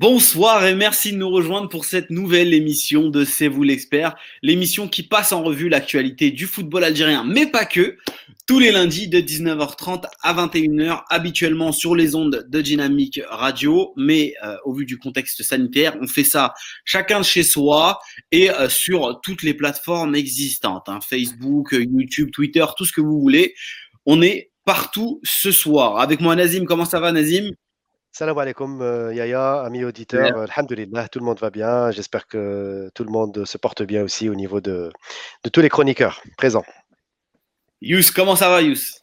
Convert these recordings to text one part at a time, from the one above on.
Bonsoir et merci de nous rejoindre pour cette nouvelle émission de C'est vous l'expert, l'émission qui passe en revue l'actualité du football algérien, mais pas que, tous les lundis de 19h30 à 21h, habituellement sur les ondes de Dynamique Radio, mais euh, au vu du contexte sanitaire, on fait ça chacun de chez soi et euh, sur toutes les plateformes existantes, hein, Facebook, YouTube, Twitter, tout ce que vous voulez. On est partout ce soir. Avec moi Nazim, comment ça va Nazim? Salam alaikum, euh, Yaya, amis auditeurs. Euh, Alhamdulillah, tout le monde va bien. J'espère que tout le monde se porte bien aussi au niveau de, de tous les chroniqueurs présents. Yous, comment ça va, Yous?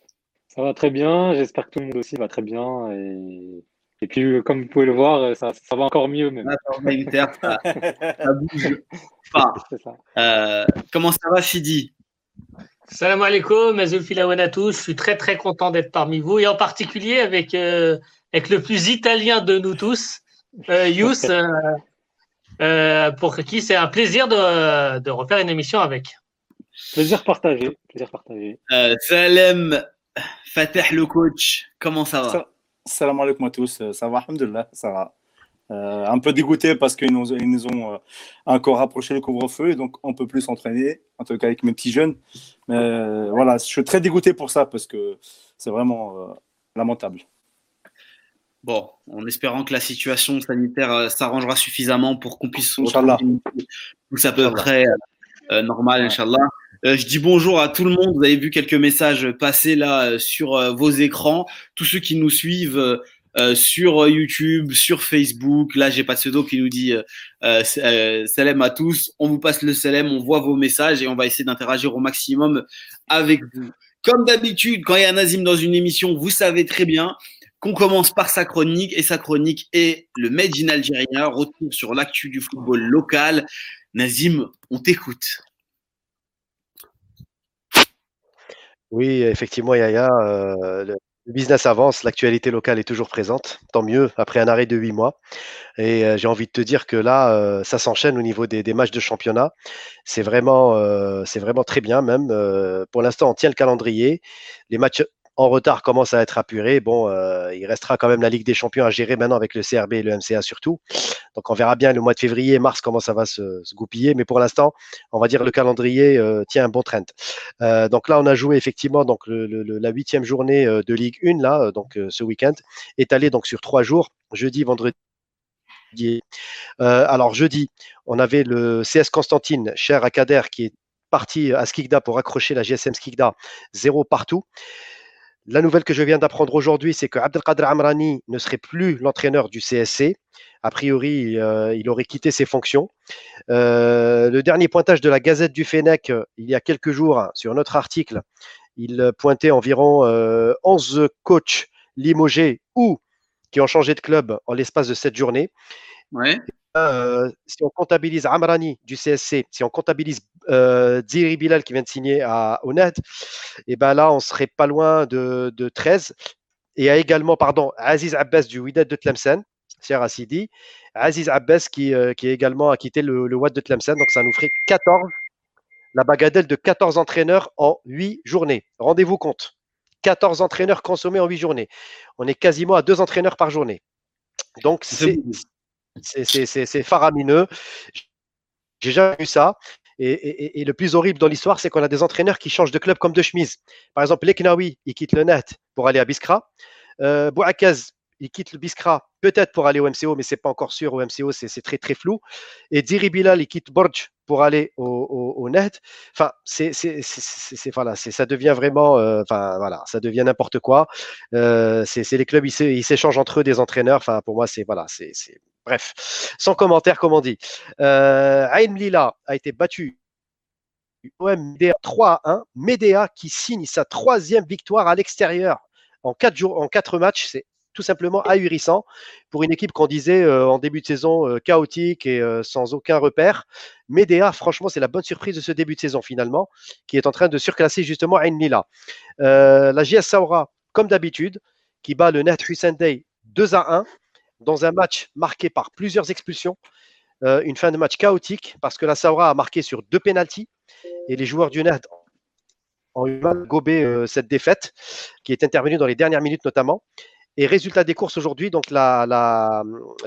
Ça va très bien. J'espère que tout le monde aussi va très bien. Et, et puis, euh, comme vous pouvez le voir, ça, ça va encore mieux même. ça, ça bouge pas. Euh, comment ça va, Sidi Salam alaikum, à tous. Je suis très très content d'être parmi vous et en particulier avec avec le plus italien de nous tous, euh, Yous, euh, euh, pour qui c'est un plaisir de, de, refaire une émission avec. Plaisir partagé. Plaisir partagé. Euh, Salem Fateh le coach, comment ça va? Salam alaikum à tous, ça va, alhamdulillah, ça va. Euh, un peu dégoûté parce qu'ils nous, ils nous ont euh, encore rapproché le couvre-feu et donc on peut plus s'entraîner, en tout cas avec mes petits jeunes. Mais euh, voilà, je suis très dégoûté pour ça parce que c'est vraiment lamentable. Bon, en espérant que la situation sanitaire euh, s'arrangera suffisamment pour qu'on puisse tous à peu près euh, normal, Inch'Allah. Euh, je dis bonjour à tout le monde. Vous avez vu quelques messages passer là sur vos écrans. Tous ceux qui nous suivent sur YouTube, sur Facebook. Là, j'ai pas de pseudo qui nous dit salam à tous. On vous passe le salam, on voit vos messages et on va essayer d'interagir au maximum avec vous. Comme d'habitude, quand il y a un Nazim dans une émission, vous savez très bien, qu'on commence par sa chronique et sa chronique est le Made in Algérien, retour sur l'actu du football local. Nazim, on t'écoute. Oui, effectivement, Yaya, euh, le business avance, l'actualité locale est toujours présente, tant mieux, après un arrêt de huit mois. Et euh, j'ai envie de te dire que là, euh, ça s'enchaîne au niveau des, matchs de championnat. C'est vraiment, c'est vraiment très bien même. Pour l'instant, on tient le calendrier. Les matchs en retard commence à être apuré. Bon, euh, il restera quand même la Ligue des Champions à gérer maintenant avec le CRB et le MCA surtout. Donc on verra bien le mois de février mars comment ça va se, goupiller. Mais pour l'instant, on va dire le calendrier euh, tient un bon trend. Euh, donc là, on a joué effectivement donc la huitième journée de Ligue 1 là, donc ce week-end, étalé donc sur trois jours, jeudi, vendredi. alors jeudi, on avait le CS Constantine, cher à qui est parti à Skikda pour accrocher la GSM Skikda, zéro partout. La nouvelle que je viens d'apprendre aujourd'hui, c'est que Abdelkader Amrani ne serait plus l'entraîneur du CSC. A priori, euh, il aurait quitté ses fonctions. Euh, le dernier pointage de la Gazette du Fennec, il y a quelques jours, sur notre article, il pointait environ euh, 11 coachs limogés ou qui ont changé de club en l'espace de cette journée. Ouais. Euh, si on comptabilise Amrani du CSC, si on comptabilise euh, Bilal qui vient de signer à Onet, et ben là, on serait pas loin de, de 13. Et il y a également, pardon, Aziz Abbas du Wydad de Tlemcen, cher Assidi, Aziz Abbas qui, euh, qui également a quitté le, le Wad de Tlemcen, donc ça nous ferait 14, la bagadelle de 14 entraîneurs en 8 journées. Rendez-vous compte. 14 entraîneurs consommés en 8 journées. On est quasiment à 2 entraîneurs par journée. Donc, c'est c'est faramineux. J'ai jamais vu ça. Et, le plus horrible dans l'histoire, c'est qu'on a des entraîneurs qui changent de club comme de chemise. Par exemple, Leknaoui, il quitte le Net pour aller à Biskra. Euh, Bouakaz, il quitte le Biskra peut-être pour aller au MCO, mais c'est pas encore sûr. Au MCO, c'est très très flou. Et Diri Bilal, il quitte Borj pour aller au net. Enfin, c'est voilà, ça devient vraiment, euh, enfin voilà, ça devient n'importe quoi. Euh, c'est les clubs, ils s'échangent entre eux des entraîneurs. Enfin, pour moi, c'est voilà, c'est bref, sans commentaire, comme on dit. Euh, Aïn Lila a été battu. OM 3 à 1. Medea qui signe sa troisième victoire à l'extérieur en quatre matchs. C'est tout simplement ahurissant pour une équipe qu'on disait euh, en début de saison euh, chaotique et euh, sans aucun repère. Medea, franchement, c'est la bonne surprise de ce début de saison finalement, qui est en train de surclasser justement Ain Lila. la JS Saoura, comme d'habitude, qui bat le Net Hussein Day 2 à 1 dans un match marqué par plusieurs expulsions. une fin de match chaotique parce que la Saoura a marqué sur deux pénalties et les joueurs du Net ont eu mal gobé cette défaite qui est intervenue dans les dernières minutes notamment. Et résultat des courses aujourd'hui, donc la,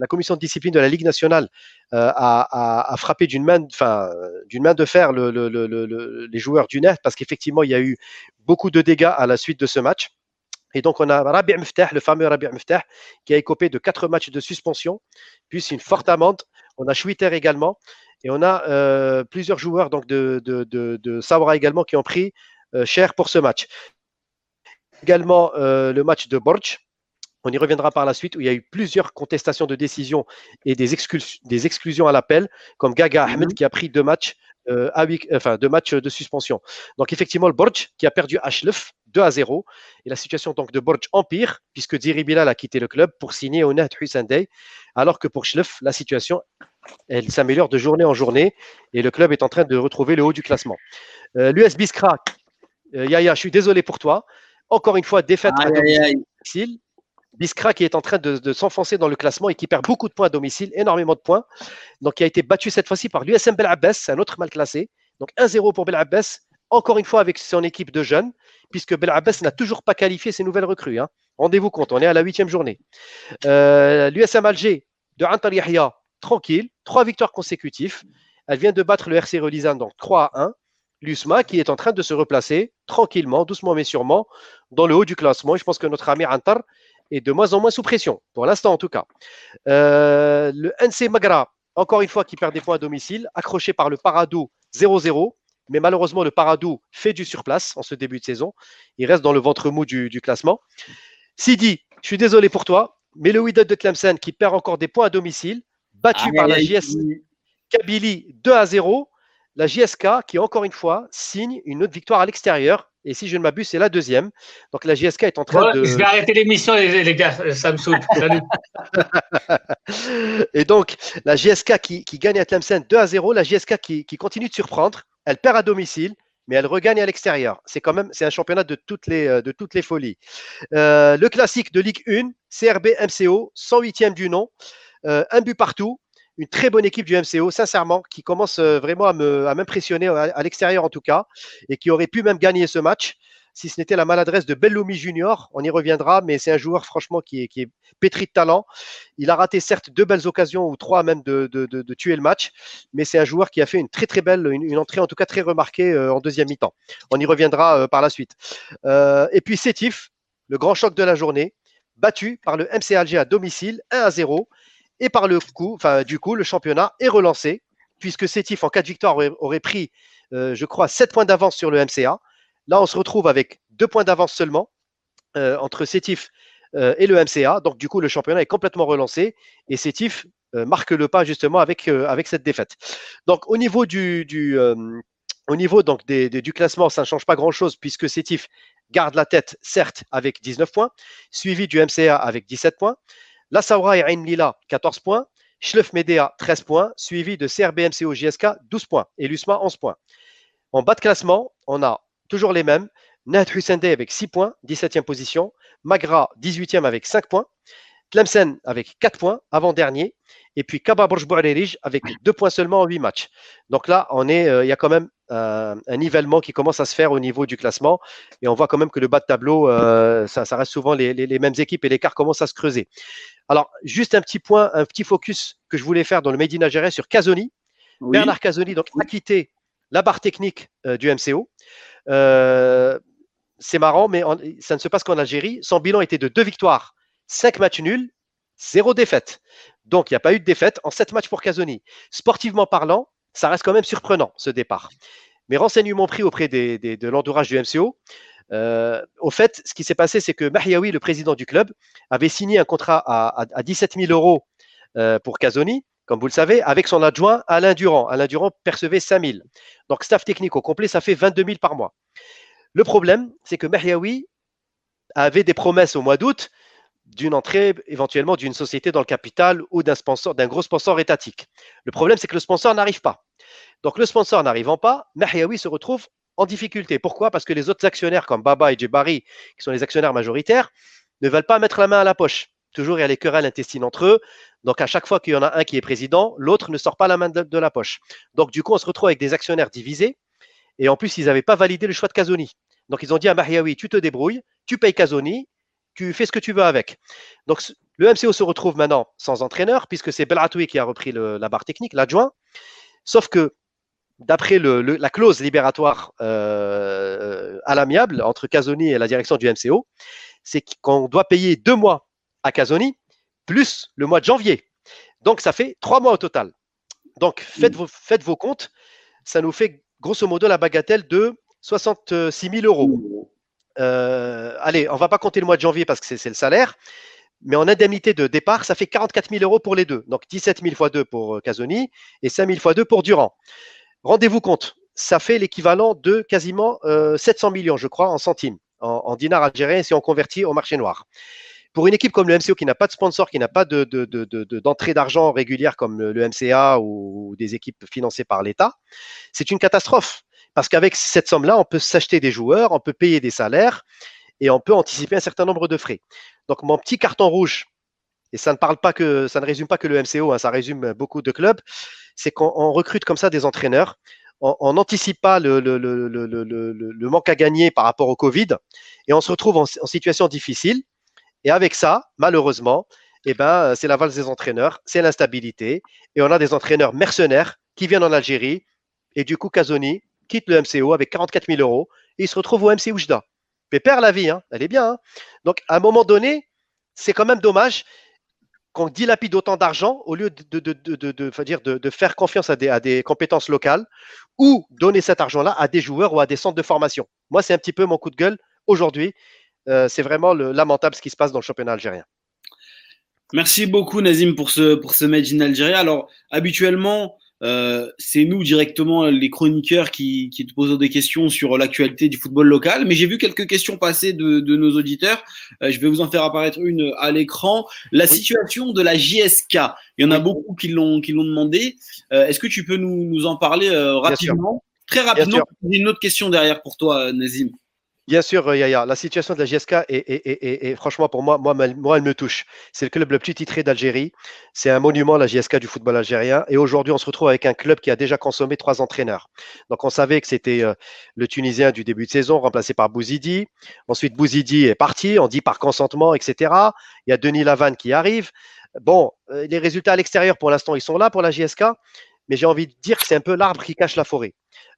commission de discipline de la Ligue nationale euh, a, frappé d'une main, de fer le, le, le, les joueurs du Net parce qu'effectivement, il y a eu beaucoup de dégâts à la suite de ce match. Et donc, on a Rabi Mftah, le fameux Rabi Mftah, qui a écopé de quatre matchs de suspension, puis une forte amende. On a Schwitter également. Et on a euh, plusieurs joueurs donc de, de, de, de Sabra également qui ont pris euh, cher pour ce match. Également euh, le match de Borj, on y reviendra par la suite, où il y a eu plusieurs contestations de décision et des, des exclusions à l'appel, comme Gaga Ahmed mhm. qui a pris deux matchs, euh, à enfin, deux matchs de suspension. Donc effectivement, le Borj qui a perdu Ashlef 2 à 0. Et la situation donc de Borj empire, puisque Diri Bilal a quitté le club pour signer au Net Hussein Day, alors que pour Schlef, la situation elle s'améliore de journée en journée et le club est en train de retrouver le haut du classement. Euh, L'US Biskra, euh, Yaya, je suis désolé pour toi. Encore une fois, défaite à domicile. Biskra qui est en train de, s'enfoncer dans le classement et qui perd beaucoup de points à domicile, énormément de points. Donc, il a été battu cette fois-ci par l'USM Bel Abbas, un autre mal classé. Donc, 1-0 pour Bel Abbas, encore une fois avec son équipe de jeunes, puisque Bel Abbas n'a toujours pas qualifié ses nouvelles recrues. Hein. Rendez-vous compte, on est à la huitième journée. Euh, L'USM Alger de Yahya, tranquille, trois victoires consécutives. Elle vient de battre le RC Relizan, donc 3 à 1 l'USMA qui est en train de se replacer tranquillement, doucement mais sûrement, dans le haut du classement. Je pense que notre ami Antar est de moins en moins sous pression, pour l'instant en tout cas. Euh, le NC Magra, encore une fois, qui perd des points à domicile, accroché par le Paradou 0-0. Mais malheureusement, le Paradou fait du surplace en ce début de saison. Il reste dans le ventre mou du, classement. Sidi, je suis désolé pour toi, mais le Wydad de Tlemcen qui perd encore des points à domicile, battu par la JS Kabylie 2 à 0 la JSK qui, encore une fois, signe une autre victoire à l'extérieur. Et si je ne m'abuse, c'est la deuxième. Donc la JSK est en train de. Je vais arrêter l'émission, les, gars. Ça me saoule. et donc, la JSK qui, gagne à Tlemcen 2 à 0. La JSK qui, continue de surprendre. Elle perd à domicile, mais elle regagne à l'extérieur. C'est quand même c'est un championnat de toutes les, euh, de toutes les folies. Euh, le classique de Ligue 1, CRB MCO, 108e du nom. Euh, un but partout une très bonne équipe du MCO, sincèrement, qui commence euh, vraiment à m'impressionner à, l'extérieur en tout cas, et qui aurait pu même gagner ce match si ce n'était la maladresse de Bellumi Junior. On y reviendra, mais c'est un joueur franchement qui est, pétri de talent. Il a raté certes deux belles occasions ou trois même de, tuer le match, mais c'est un joueur qui a fait une très très belle, une, entrée en tout cas très remarquée euh, en deuxième mi-temps. On y reviendra euh, par la suite. et puis Sétif, le grand choc de la journée, battu par le MC Alger à domicile, 1 à 0. Et par le coup, du coup, le championnat est relancé, puisque Sétif, en cas de victoire, aurait, pris, euh, je crois, 7 points d'avance sur le MCA. Là, on se retrouve avec 2 points d'avance seulement euh, entre Sétif euh, et le MCA. Donc, du coup, le championnat est complètement relancé et Sétif marque le pas justement avec, cette défaite. Donc, au niveau du, du classement, ça ne change pas grand-chose puisque Sétif garde la tête, certes, avec 19 points, suivi du MCA avec 17 points. La Saoura et Ain Lila, 14 points. Schlef Medea, 13 points, suivi de CRBMCO JSK, 12 points. Et l'USMA, 11 points. En bas de classement, on a toujours les mêmes. Nahat Hussein avec 6 points, 17e position. Magra, 18e avec 5 points. Tlemcen avec 4 points, avant-dernier. Et puis Kaba Borj avec 2 points seulement en 8 matchs. Donc là, on est, euh, il y a quand même euh, un nivellement qui commence à se faire au niveau du classement. Et on voit quand même que le bas de tableau, euh, ça, reste souvent les, mêmes équipes et l'écart commence à se creuser. Alors, juste un petit point, un petit focus que je voulais faire dans le Made in Algérie sur Casoni. Bernard Casoni, donc, a quitté la barre technique du MCO. c'est marrant, mais ça ne se passe qu'en Algérie. Son bilan était de deux victoires, cinq matchs nuls, zéro défaite. Donc, il n'y a pas eu de défaite en sept matchs pour Casoni. Sportivement parlant, ça reste quand même surprenant, ce départ. Mes renseignements pris auprès de l'entourage du MCO, euh, au fait, ce qui s'est passé, c'est que Mahiaoui, le président du club, avait signé un contrat à, 17 000 euros euh, pour Casoni, comme vous le savez, avec son adjoint Alain Durand. Alain Durand percevait 5 000. Donc, staff technique au complet, ça fait 22 000 par mois. Le problème, c'est que Mahiaoui avait des promesses au mois d'août d'une entrée éventuellement d'une société dans le capital ou d'un sponsor, d'un gros sponsor étatique. Le problème, c'est que le sponsor n'arrive pas. Donc le sponsor n'arrivant pas, Mahiaoui se retrouve en difficulté. Pourquoi? Parce que les autres actionnaires comme Baba et Djebari, qui sont les actionnaires majoritaires, ne veulent pas mettre la main à la poche. Toujours, il y a les querelles intestines entre eux. Donc, à chaque fois qu'il y en a un qui est président, l'autre ne sort pas la main de, la poche. Donc, du coup, on se retrouve avec des actionnaires divisés. Et en plus, ils n'avaient pas validé le choix de Casoni. Donc, ils ont dit à Mahiaoui, tu te débrouilles, tu payes Casoni, tu fais ce que tu veux avec. Donc, le MCO se retrouve maintenant sans entraîneur, puisque c'est Belatoui qui a repris la barre technique, l'adjoint. Sauf que, d'après la clause libératoire euh, à l'amiable entre Casoni et la direction du MCO, c'est qu'on doit payer deux mois à Casoni, plus le mois de janvier. Donc, ça fait trois mois au total. Donc, faites, vos, faites vos comptes. Ça nous fait grosso modo la bagatelle de 66 000 euros. Euh, allez, on va pas compter le mois de janvier parce que c'est le salaire, mais en indemnité de départ, ça fait 44 000 euros pour les deux. Donc 17 000 fois 2 pour euh, Casoni et 5 000 fois 2 pour Durand. Rendez-vous compte, ça fait l'équivalent de quasiment 700 euh, millions, je crois, en centimes, en, dinars algériens si on convertit au marché noir. Pour une équipe comme le MCO qui n'a pas de sponsor, qui n'a pas d'entrée d'argent régulière comme le MCA ou des équipes financées par l'État, c'est une catastrophe. Parce qu'avec cette somme-là, on peut s'acheter des joueurs, on peut payer des salaires et on peut anticiper un certain nombre de frais. Donc mon petit carton rouge, et ça ne parle pas que ça ne résume pas que le MCO, hein, ça résume beaucoup de clubs, c'est qu'on recrute comme ça des entraîneurs. On n'anticipe pas le, manque à gagner par rapport au Covid et on se retrouve en, situation difficile. Et avec ça, malheureusement, eh ben, c'est la valse des entraîneurs, c'est l'instabilité. Et on a des entraîneurs mercenaires qui viennent en Algérie. Et du coup, Casoni, quitte le MCO avec 44 000 euros et il se retrouve au MC Oujda. Pépère la vie, hein, elle est bien. Hein. Donc, à un moment donné, c'est quand même dommage qu'on dilapide autant d'argent au lieu de, de, de, de, faire confiance à des, à des, compétences locales ou donner cet argent-là à des joueurs ou à des centres de formation. Moi, c'est un petit peu mon coup de gueule aujourd'hui. Euh, c'est vraiment le, lamentable ce qui se passe dans le championnat algérien. Merci beaucoup, Nazim, pour ce, pour ce Made in Algérie. Alors, habituellement, euh, c'est nous directement les chroniqueurs qui, qui, te posons des questions sur l'actualité du football local. Mais j'ai vu quelques questions passer de, de nos auditeurs. Euh, je vais vous en faire apparaître une à l'écran. La situation de la JSK. Il y en a beaucoup qui l'ont qui l'ont demandé. Euh, est-ce que tu peux nous, nous en parler rapidement, très rapidement J'ai une autre question derrière pour toi, Nazim. Bien sûr, euh, Yaya, la situation de la GSK est, franchement pour moi, moi, elle me touche. C'est le club le plus titré d'Algérie. C'est un monument, la GSK du football algérien. Et aujourd'hui, on se retrouve avec un club qui a déjà consommé trois entraîneurs. Donc, on savait que c'était euh, le Tunisien du début de saison, remplacé par Bouzidi. Ensuite, Bouzidi est parti, on dit par consentement, etc. Il y a Denis Lavanne qui arrive. Bon, euh, les résultats à l'extérieur, pour l'instant, ils sont là pour la GSK. Mais j'ai envie de dire que c'est un peu l'arbre qui cache la forêt.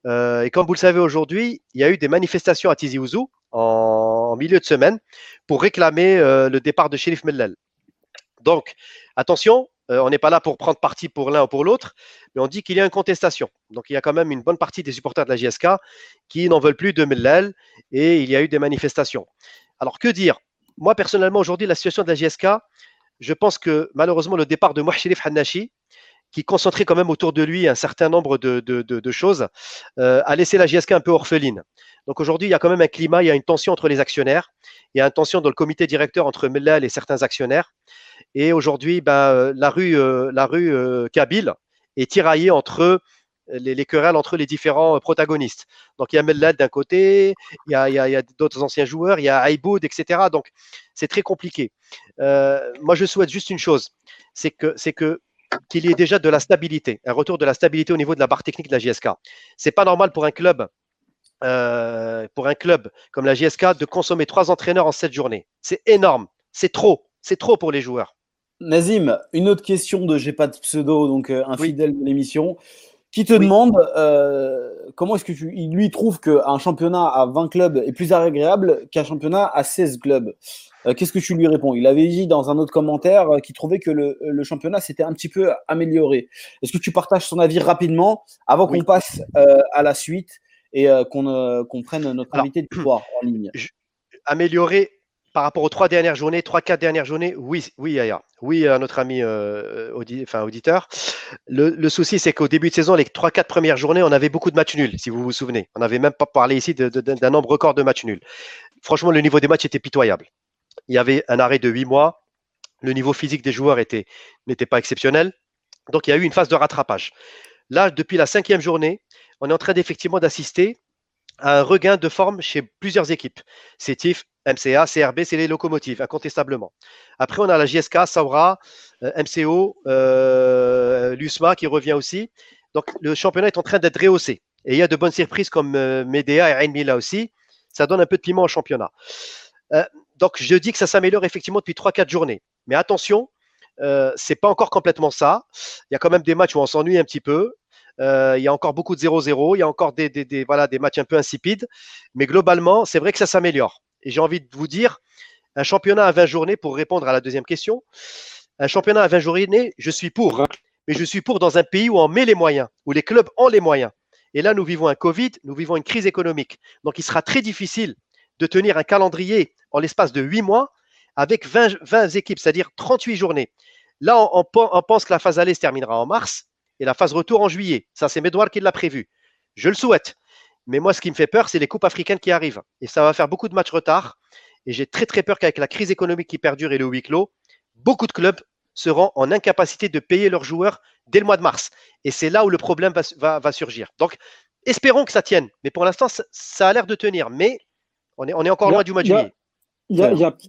Euh, et comme vous le savez aujourd'hui, il y a eu des manifestations à Tizi Ouzou en, milieu de semaine pour réclamer euh, le départ de Sherif Mellel. Donc, attention, euh, on n'est pas là pour prendre parti pour l'un ou pour l'autre, mais on dit qu'il y a une contestation. Donc, il y a quand même une bonne partie des supporters de la JSK qui n'en veulent plus de Mellel et il y a eu des manifestations. Alors, que dire? Moi, personnellement, aujourd'hui, la situation de la JSK, je pense que malheureusement, le départ de Mouhchirif Hannachi, qui concentrait quand même autour de lui un certain nombre de, choses, euh, a laissé la JSK un peu orpheline. Donc aujourd'hui, il y a quand même un climat, il y a une tension entre les actionnaires, il y a une tension dans le comité directeur entre Mellal et certains actionnaires. Et aujourd'hui, ben, euh, la rue, euh, la rue Kabyle est tiraillée entre les, querelles entre les différents protagonistes. Donc il y a Mellal d'un côté, il y a, d'autres anciens joueurs, il y a Aïboud, etc. Donc c'est très compliqué. moi, je souhaite juste une chose, c'est que, c'est que qu'il y ait déjà de la stabilité, un retour de la stabilité au niveau de la barre technique de la JSK. C'est pas normal pour un club, euh, pour un club comme la JSK de consommer trois entraîneurs en sept journées. C'est énorme, c'est trop, c'est trop pour les joueurs. Nazim, une autre question de j'ai pas de pseudo, donc euh, un fidèle de l'émission, qui te demande euh, comment est-ce que tu, lui trouve qu'un championnat à 20 clubs est plus agréable qu'un championnat à 16 clubs. Euh, qu'est-ce que tu lui réponds? Il avait dit dans un autre commentaire euh, qu'il trouvait que le, championnat s'était un petit peu amélioré. Est-ce que tu partages son avis rapidement avant qu'on passe euh, à la suite et qu'on prenne notre invité de soir en ligne? Amélioré par rapport aux trois dernières journées, trois, quatre dernières journées, oui, oui, Yaya. Oui, à notre ami enfin, auditeur. Le, souci, c'est qu'au début de saison, les trois, quatre premières journées, on avait beaucoup de matchs nuls, si vous vous souvenez. On n'avait même pas parlé ici d'un nombre record de matchs nuls. Franchement, le niveau des matchs était pitoyable il y avait un arrêt de huit mois. Le niveau physique des joueurs n'était pas exceptionnel. Donc, il y a eu une phase de rattrapage. Là, depuis la cinquième journée, on est en train d'effectivement d'assister un regain de forme chez plusieurs équipes. CETIF, MCA, CRB, c'est les locomotives, incontestablement. Après, on a la JSK, Saura, euh, MCO, euh, l'USMA qui revient aussi. Donc, le championnat est en train d'être rehaussé. Et il y a de bonnes surprises comme euh, Medea et Ain Mila aussi. Ça donne un peu de piment au championnat. donc je dis que ça s'améliore effectivement depuis 3-4 journées. Mais attention, euh, c'est pas encore complètement ça. Il y a quand même des matchs où on s'ennuie un petit peu. Euh, il y a encore beaucoup de 0-0. Il y a encore des, des, voilà, des matchs un peu insipides. Mais globalement, c'est vrai que ça s'améliore. Et j'ai envie de vous dire, un championnat à 20 journées, pour répondre à la deuxième question, un championnat à 20 journées, je suis pour. Mais je suis pour dans un pays où on met les moyens, où les clubs ont les moyens. Et là, nous vivons un Covid, nous vivons une crise économique. Donc, il sera très difficile de tenir un calendrier en l'espace de 8 mois avec 20, 20 équipes, c'est-à-dire 38 journées. Là, on, pense que la phase aller se terminera en mars et la phase retour en juillet. Ça, c'est Medouard qui l'a prévu. Je le souhaite. Mais moi, ce qui me fait peur, c'est les coupes africaines qui arrivent. Et ça va faire beaucoup de matchs retard. Et j'ai très, très peur qu'avec la crise économique qui perdure et le huis clos, beaucoup de clubs seront en incapacité de payer leurs joueurs dès le mois de mars. Et c'est là où le problème va, surgir. Donc, espérons que ça tienne. Mais pour l'instant, ça, a l'air de tenir. Mais on est, on est encore loin du mois de juillet. Il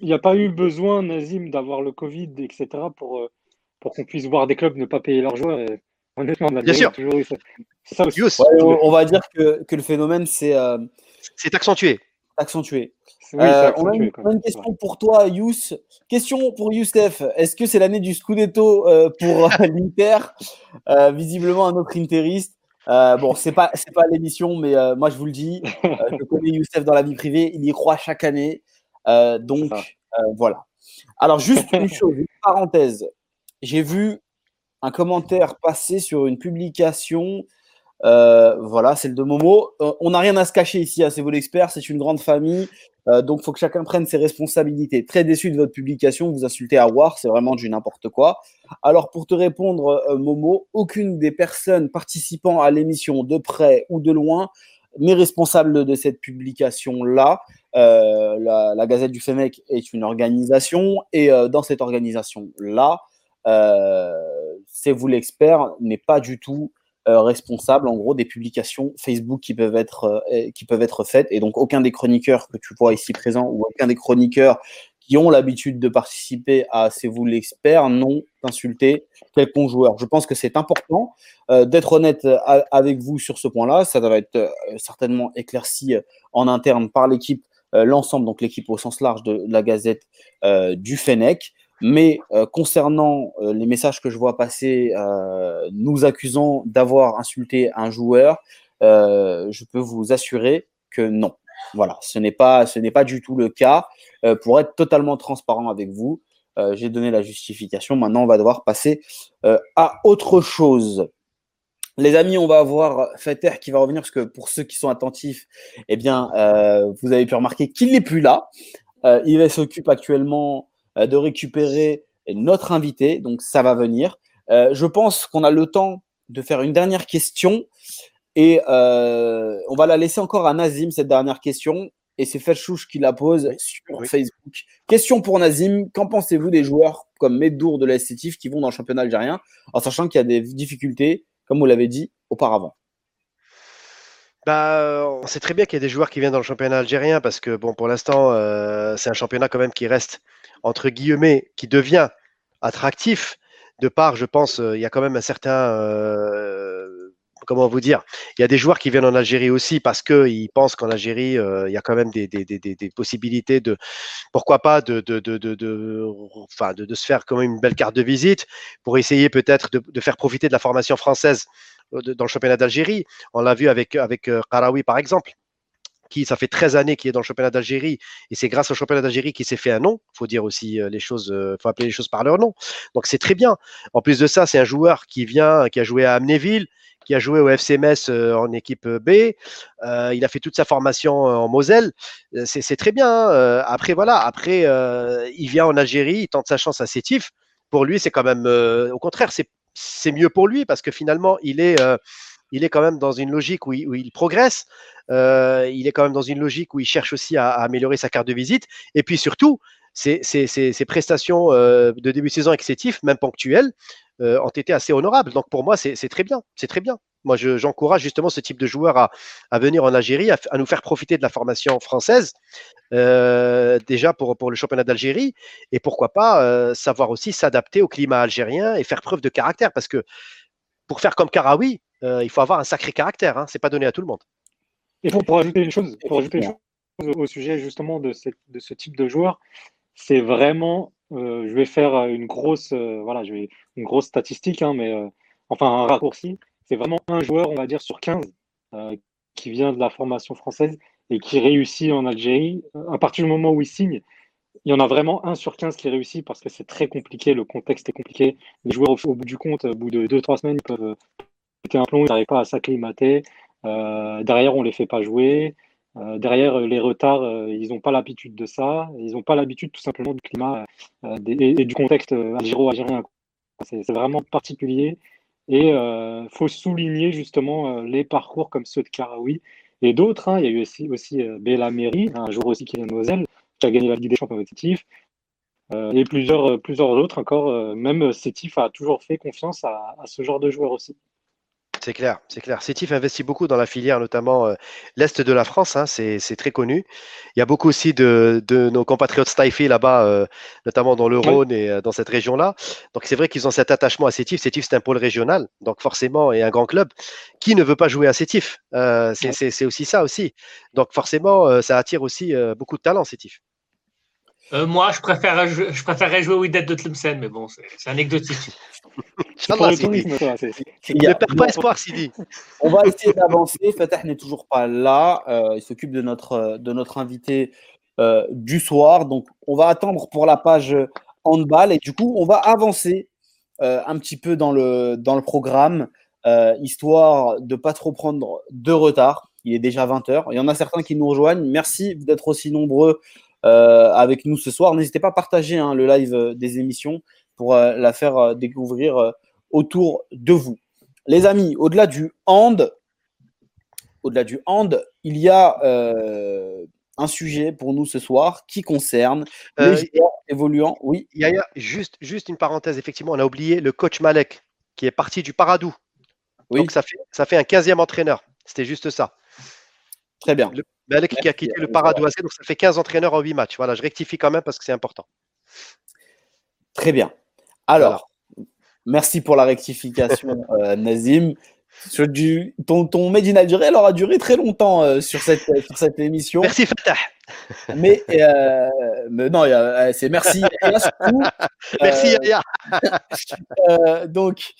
n'y a, pas eu besoin, Nazim, d'avoir le Covid, etc., pour, euh, pour qu'on puisse voir des clubs ne pas payer leurs joueurs. Honnêtement, on a Bien sûr. toujours eu ça. on, va dire que, que le phénomène, c'est. Euh, c'est accentué. Accentué. Euh, on, a une, question pour toi, Youss. Question pour Youssef. Est-ce que c'est l'année du Scudetto pour l'Inter? Visiblement un autre interiste. bon, c'est pas c'est pas l'émission, mais moi je vous le dis, je connais Youssef dans la vie privée, il y croit chaque année. Euh, donc, euh, voilà. Alors, juste une chose, une parenthèse. J'ai vu un commentaire passer sur une publication. Euh, voilà, c'est le de Momo. on n'a rien à se cacher ici à hein, C'est vous l'expert, c'est une grande famille. donc, il faut que chacun prenne ses responsabilités. Très déçu de votre publication, vous insultez à War, c'est vraiment du n'importe quoi. Alors, pour te répondre, Momo, aucune des personnes participant à l'émission, de près ou de loin, n'est responsable de cette publication-là. Euh, la, Gazette du FEMEC est une organisation et euh, dans cette organisation-là, euh, c'est vous l'expert n'est pas du tout responsable en gros des publications Facebook qui peuvent être qui peuvent être faites et donc aucun des chroniqueurs que tu vois ici présent ou aucun des chroniqueurs qui ont l'habitude de participer à C'est vous l'expert n'ont insulté quelconque joueur. Je pense que c'est important d'être honnête avec vous sur ce point-là. Ça va être certainement éclairci en interne par l'équipe euh, l'ensemble, donc l'équipe au sens large de, la Gazette euh, du Fennec. Mais euh, concernant les messages que je vois passer, nous accusant d'avoir insulté un joueur, je peux vous assurer que non. Voilà, ce n'est pas, ce n'est pas du tout le cas. pour être totalement transparent avec vous, j'ai donné la justification. Maintenant, on va devoir passer à autre chose. Les amis, on va avoir Fetter qui va revenir parce que pour ceux qui sont attentifs, eh bien, euh, vous avez pu remarquer qu'il n'est plus là. Euh, il s'occupe actuellement euh, de récupérer notre invité, donc ça va venir. je pense qu'on a le temps de faire une dernière question et on va la laisser encore à Nazim cette dernière question. Et c'est Felchouch qui la pose sur Facebook. Question pour Nazim. Qu'en pensez-vous des joueurs comme Medour de l'Esthétif qui vont dans le championnat algérien, en sachant qu'il y a des difficultés comme vous l'avez dit auparavant? Bah, on sait très bien qu'il y a des joueurs qui viennent dans le championnat algérien parce que bon, pour l'instant, euh, c'est un championnat quand même qui reste entre guillemets, qui devient attractif de part, je pense, euh, il y a quand même un certain euh, comment vous dire, il y a des joueurs qui viennent en Algérie aussi parce qu'ils pensent qu'en Algérie, euh, il y a quand même des, possibilités de, pourquoi pas, de, de, de, se faire quand même une belle carte de visite pour essayer peut-être de, faire profiter de la formation française dans le championnat d'Algérie. On l'a vu avec, avec Karawi, par exemple. Ça fait 13 années qu'il est dans le championnat d'Algérie et c'est grâce au championnat d'Algérie qu'il s'est fait un nom. Il faut dire aussi les choses, faut appeler les choses par leur nom. Donc c'est très bien. En plus de ça, c'est un joueur qui vient, qui a joué à Amnéville, qui a joué au FCMS euh, en équipe B. Euh, il a fait toute sa formation euh, en Moselle. C'est très bien. Hein. Après, voilà, après, il vient en Algérie, il tente sa chance à Sétif. Pour lui, c'est quand même, au contraire, c'est mieux pour lui parce que finalement, il est, il est quand même dans une logique où il, progresse. Il est quand même dans une logique où il cherche aussi à, améliorer sa carte de visite. Et puis surtout, ses, prestations de début de saison Sétif, même ponctuelles, euh, ont été assez honorables. Donc pour moi, c'est très bien. C'est très bien. Moi, j'encourage justement ce type de joueurs à, venir en Algérie, à, nous faire profiter de la formation française, euh, déjà pour, le championnat d'Algérie, et pourquoi pas euh, savoir aussi s'adapter au climat algérien et faire preuve de caractère, parce que pour faire comme Karawi, il faut avoir un sacré caractère. Hein, c'est pas donné à tout le monde. Et pour, ajouter une chose, pour ajouter une chose au sujet justement de, de ce type de joueur, c'est vraiment, je vais faire une grosse, voilà, je vais, une grosse statistique, hein, mais enfin un raccourci. C'est vraiment un joueur, on va dire, sur 15 qui vient de la formation française et qui réussit en Algérie. À partir du moment où il signe, il y en a vraiment un sur 15 qui réussit parce que c'est très compliqué, le contexte est compliqué. Les joueurs, au, bout du compte, au bout de 2-3 semaines, ils peuvent péter un plomb, ils n'arrivent pas à s'acclimater. Euh, derrière, on ne les fait pas jouer. Euh, derrière, les retards, euh, ils n'ont pas l'habitude de ça. Ils n'ont pas l'habitude tout simplement du climat et, du contexte algéro-algérien. C'est vraiment particulier. Et il faut souligner justement les parcours comme ceux de Karaoui et d'autres. Hein. Il y a eu aussi, aussi un jour aussi qui est Moselle, qui a gagné la Ligue des Champions avec et plusieurs, autres encore. même Sétif a toujours fait confiance à ce genre de joueurs aussi. C'est clair, c'est clair. Sétif investit beaucoup dans la filière, notamment euh, l'Est de la France, hein, c'est très connu. Il y a beaucoup aussi de, nos compatriotes Staifé là-bas, euh, notamment dans le Rhône et euh, dans cette région-là. Donc c'est vrai qu'ils ont cet attachement à Sétif. Sétif, c'est un pôle régional, donc forcément, et un grand club. Qui ne veut pas jouer à Sétif? C'est aussi ça aussi. Donc forcément, ça attire aussi beaucoup de talent, Sétif. Moi, je préfère, je, préférerais jouer au Wydad de Tlemcen, mais bon, c'est anecdotique. Il ne perd pas espoir, Sidi. On va essayer d'avancer. Fatah n'est toujours pas là. Euh, il s'occupe de notre, de notre invité euh, du soir. Donc, on va attendre pour la page handball. Et du coup, on va avancer euh, un petit peu dans le, dans le programme, histoire de ne pas trop prendre de retard. Il est déjà 20h. Il y en a certains qui nous rejoignent. Merci d'être aussi nombreux avec nous ce soir. N'hésitez pas à partager hein, le live des émissions pour euh, la faire euh, découvrir euh, autour de vous. Les amis, au-delà du hand, au-delà du hand, il y a un sujet pour nous ce soir qui concerne les joueurs évoluants. Oui. Il y a juste, juste une parenthèse, effectivement, on a oublié le coach Malek qui est parti du Paradou. Oui. Donc ça fait, ça fait un 15e entraîneur. C'était juste ça. Très bien. Malek qui a quitté le Paradou AC, donc ça fait 15 entraîneurs en 8 matchs. Voilà, je rectifie quand même parce que c'est important. Très bien. Alors, merci pour la rectification, euh, Nazim. Sur du, ton, ton Made in Algérie, elle aura duré très longtemps euh, sur, cette, sur cette émission. Merci Fatah. Mais, euh, mais non, c'est merci. merci Yaya. donc,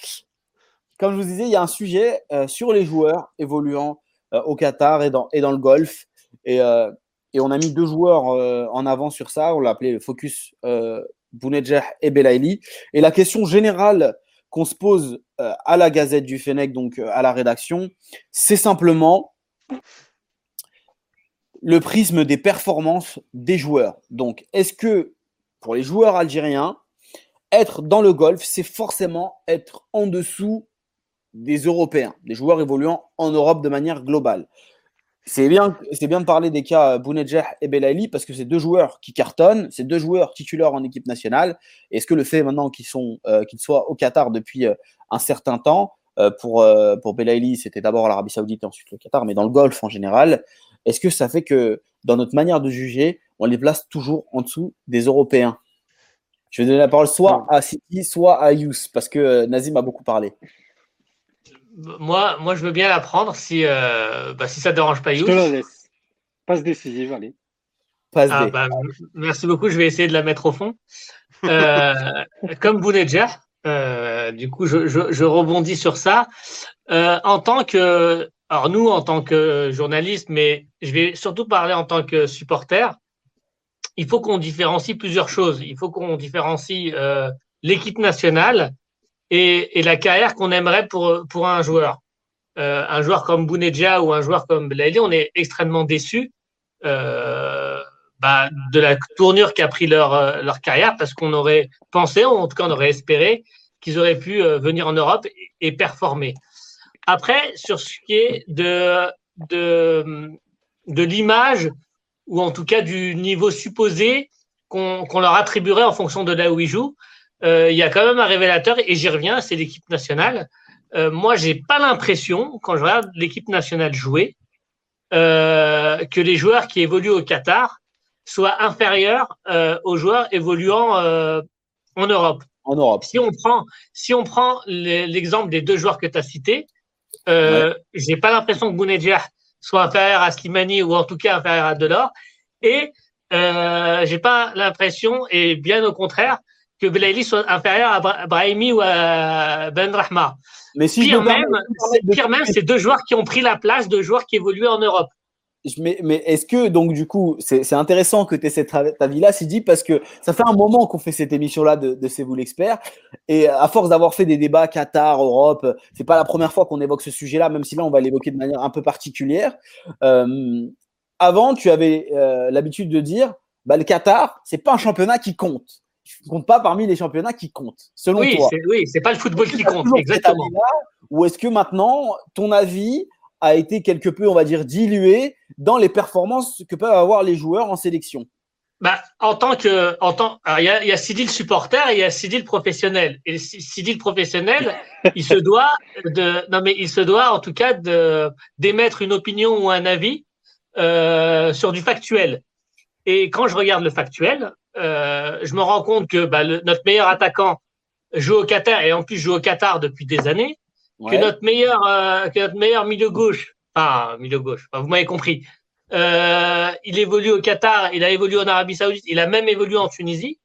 comme je vous disais, il y a un sujet sur les joueurs évoluant au Qatar et dans, le golf. Et, et on a mis deux joueurs en avant sur ça. On l'a appelé le focus Bounedjah et Belaïli. Et la question générale qu'on se pose euh, à la Gazette du Fennec, donc euh, à la rédaction, c'est simplement le prisme des performances des joueurs. Donc, est-ce que pour les joueurs algériens, être dans le golf, c'est forcément être en dessous des Européens, des joueurs évoluant en Europe de manière globale. C'est bien, c'est bien de parler des cas Bounedjah et Belaïli parce que c'est deux joueurs qui cartonnent, c'est deux joueurs titulaires en équipe nationale. Est-ce que le fait maintenant qu'ils sont, euh, qu'ils soient au Qatar depuis euh, un certain temps, euh, pour pour Belaïli, c'était d'abord l'Arabie Saoudite et ensuite le Qatar, mais dans le Golfe en général, est-ce que ça fait que dans notre manière de juger, on les place toujours en dessous des Européens? Je vais donner la parole soit à City, soit à Yous parce que Nazim a beaucoup parlé moi, moi, je veux bien la prendre si, euh, bah, si ça ne dérange pas You. Je te la laisse. Passe décisive, allez. Passe ah, bah, merci beaucoup, je vais essayer de la mettre au fond. Euh, comme Bounedjer, euh, du coup, je, je, rebondis sur ça. Euh, en tant que, alors nous, en tant que journalistes, mais je vais surtout parler en tant que supporter, il faut qu'on différencie plusieurs choses. Il faut qu'on différencie euh, l'équipe nationale et, la carrière qu'on aimerait pour, un joueur. Euh, un joueur comme Bounedja ou un joueur comme Belaïli, on est extrêmement déçus euh, bah, de la tournure qu'a pris leur, euh, carrière parce qu'on aurait pensé, en tout cas on aurait espéré, qu'ils auraient pu venir en Europe et, performer. Après, sur ce qui est de, l'image ou en tout cas du niveau supposé qu'on leur attribuerait en fonction de là où ils jouent, il y a quand même un révélateur, et j'y reviens, c'est l'équipe nationale. Euh, moi, j'ai pas l'impression, quand je regarde l'équipe nationale jouer, euh, que les joueurs qui évoluent au Qatar soient inférieurs aux joueurs évoluant en Europe. En Europe. Si on prend, si on prend l'exemple des deux joueurs que tu as cités, euh, j'ai pas l'impression que Bounedjah soit inférieur à Slimani ou en tout cas inférieur à Delors. Et euh, j'ai pas l'impression, et bien au contraire, que Belaïli soit inférieur à Brahimi ou à Ben Rahma. Mais si pire, même, pire même, c'est deux joueurs qui ont pris la place de joueurs qui évoluaient en Europe. Mais, mais est-ce que, donc, du coup, c'est intéressant que tu aies cet avis-là, Sidi, parce que ça fait un moment qu'on fait cette émission-là de, de C'est vous l'expert. Et à force d'avoir fait des débats Qatar, Europe, c'est pas la première fois qu'on évoque ce sujet-là, même si là, on va l'évoquer de manière un peu particulière. Euh, avant, tu avais euh, l'habitude de dire, bah, le Qatar, c'est pas un championnat qui compte. Ne compte pas parmi les championnats qui comptent, selon oui, toi. Oui, c'est pas le football qui compte, exactement. Ou est-ce que maintenant, ton avis a été quelque peu, on va dire, dilué dans les performances que peuvent avoir les joueurs en sélection? Bah, en tant que, en tant, il y a, y a Sidi le supporter et il y a Sidi le professionnel. Et Sidi le professionnel, il se doit de, non mais il se doit en tout cas de d'émettre une opinion ou un avis euh, sur du factuel. Et quand je regarde le factuel, euh, je me rends compte que bah, notre meilleur attaquant joue au Qatar et en plus joue au Qatar depuis des années que notre meilleur euh, que notre meilleur milieu gauche, enfin milieu gauche, vous m'avez compris. Euh, il évolue au Qatar, il a évolué en Arabie Saoudite, il a même évolué en Tunisie.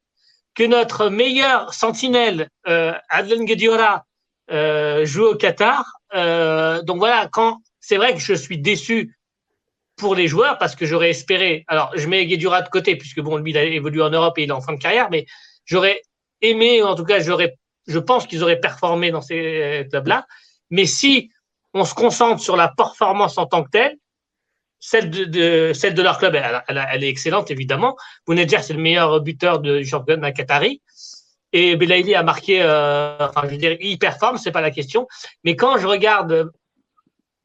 Que notre meilleur sentinelle, euh, Adlen Guediora, euh, joue au Qatar. Euh, donc voilà, quand c'est vrai que je suis déçu pour les joueurs parce que j'aurais espéré. Alors, je mets Guedjura de côté puisque bon, lui, il a évolué en Europe et il est en fin de carrière, mais j'aurais aimé, en tout cas, j'aurais je pense qu'ils auraient performé dans ces clubs-là. Mais si on se concentre sur la performance en tant que telle, celle de, celle de leur club, elle, est excellente, évidemment. Bounedjah, c'est le meilleur buteur du championnat qatari. Et Belaïli a marqué, euh, enfin, je veux dire, il performe, c'est pas la question. Mais quand je regarde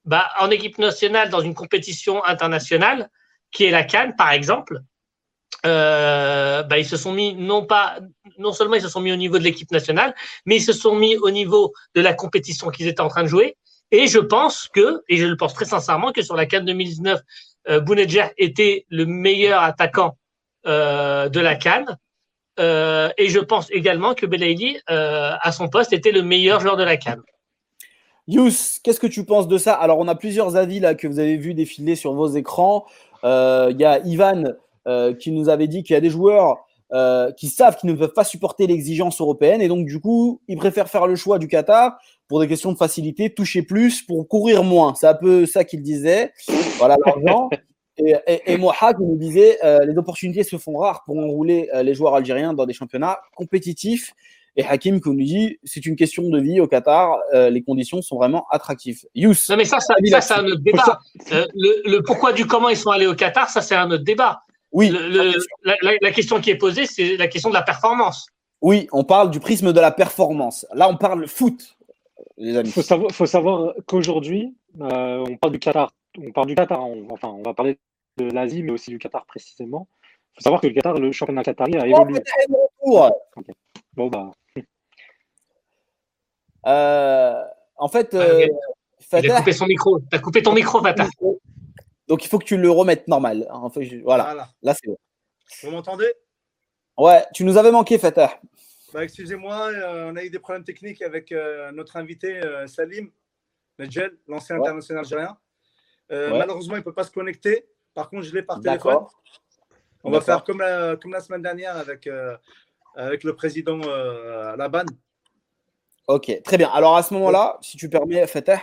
bah, en équipe nationale dans une compétition internationale, qui est la Cannes, par exemple, euh, bah, ils se sont mis non pas non seulement ils se sont mis au niveau de l'équipe nationale, mais ils se sont mis au niveau de la compétition qu'ils étaient en train de jouer. Et je pense que, et je le pense très sincèrement, que sur la Cannes 2019, euh, Bounedjah était le meilleur attaquant euh, de la Cannes. Euh, et je pense également que Belaïli, euh, à son poste, était le meilleur joueur de la Cannes. Yous, qu'est-ce que tu penses de ça? Alors, on a plusieurs avis là que vous avez vu défiler sur vos écrans. Il y a Ivan euh, qui nous avait dit qu'il y a des joueurs euh, qui savent qu'ils ne peuvent pas supporter l'exigence européenne et donc du coup ils préfèrent faire le choix du Qatar pour des questions de facilité, toucher plus pour courir moins. C'est un peu ça qu'il disait. Voilà l'argent. Et, et, et Mohak nous disait euh, les opportunités se font rares pour enrouler euh, les joueurs algériens dans des championnats compétitifs. Et Hakim qui nous dit c'est une question de vie au Qatar, euh, les conditions sont vraiment attractives. Yous. Non mais ça, ça, ça c'est un autre débat. Euh, le, le, pourquoi du comment ils sont allés au Qatar, ça c'est un autre débat. Oui. la, question qui est posée, c'est la question de la performance. Oui, on parle du prisme de la performance. Là, on parle foot, les amis. Il faut savoir, qu'aujourd'hui, euh, on parle du Qatar. On parle du Qatar. enfin, on va parler de l'Asie, mais aussi du Qatar précisément. Il faut savoir que le Qatar, le championnat qatari a évolué. Bon, bah. Euh, en fait, euh, Il a coupé son micro. Tu as coupé ton micro, Fatah. Donc il faut que tu le remettes normal. En fait, voilà. Là, c'est bon. Vous m'entendez? Ouais, tu nous avais manqué, Fatah. Bah, excusez-moi, euh, on a eu des problèmes techniques avec euh, notre invité euh, Salim Medjel, l'ancien international algérien. Malheureusement, il ne peut pas se connecter. Par contre, je l'ai par téléphone. On va faire comme la, comme la semaine dernière avec, avec le président Laban. Ok, très bien. Alors à ce moment-là, si tu permets, Fatah,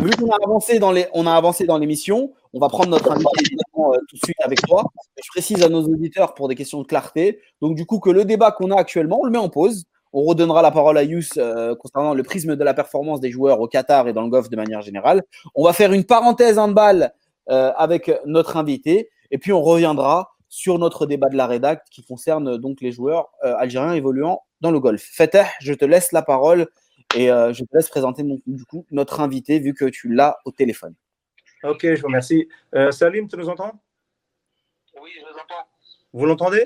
Vu qu'on a avancé dans les, on a avancé dans l'émission, on va prendre notre invité euh, tout de suite avec toi. Je précise à nos auditeurs pour des questions de clarté. Donc du coup que le débat qu'on a actuellement, on le met en pause. On redonnera la parole à Yous euh, concernant le prisme de la performance des joueurs au Qatar et dans le Golfe de manière générale. On va faire une parenthèse en balle euh, avec notre invité et puis on reviendra sur notre débat de la rédacte qui concerne donc les joueurs algériens évoluant dans le Golfe. Fatah, je te laisse la parole et euh, je te laisse présenter du coup notre invité vu que tu l'as au téléphone. Ok, je vous remercie. Euh, Salim, tu nous entends? Oui, je vous entends. Vous l'entendez?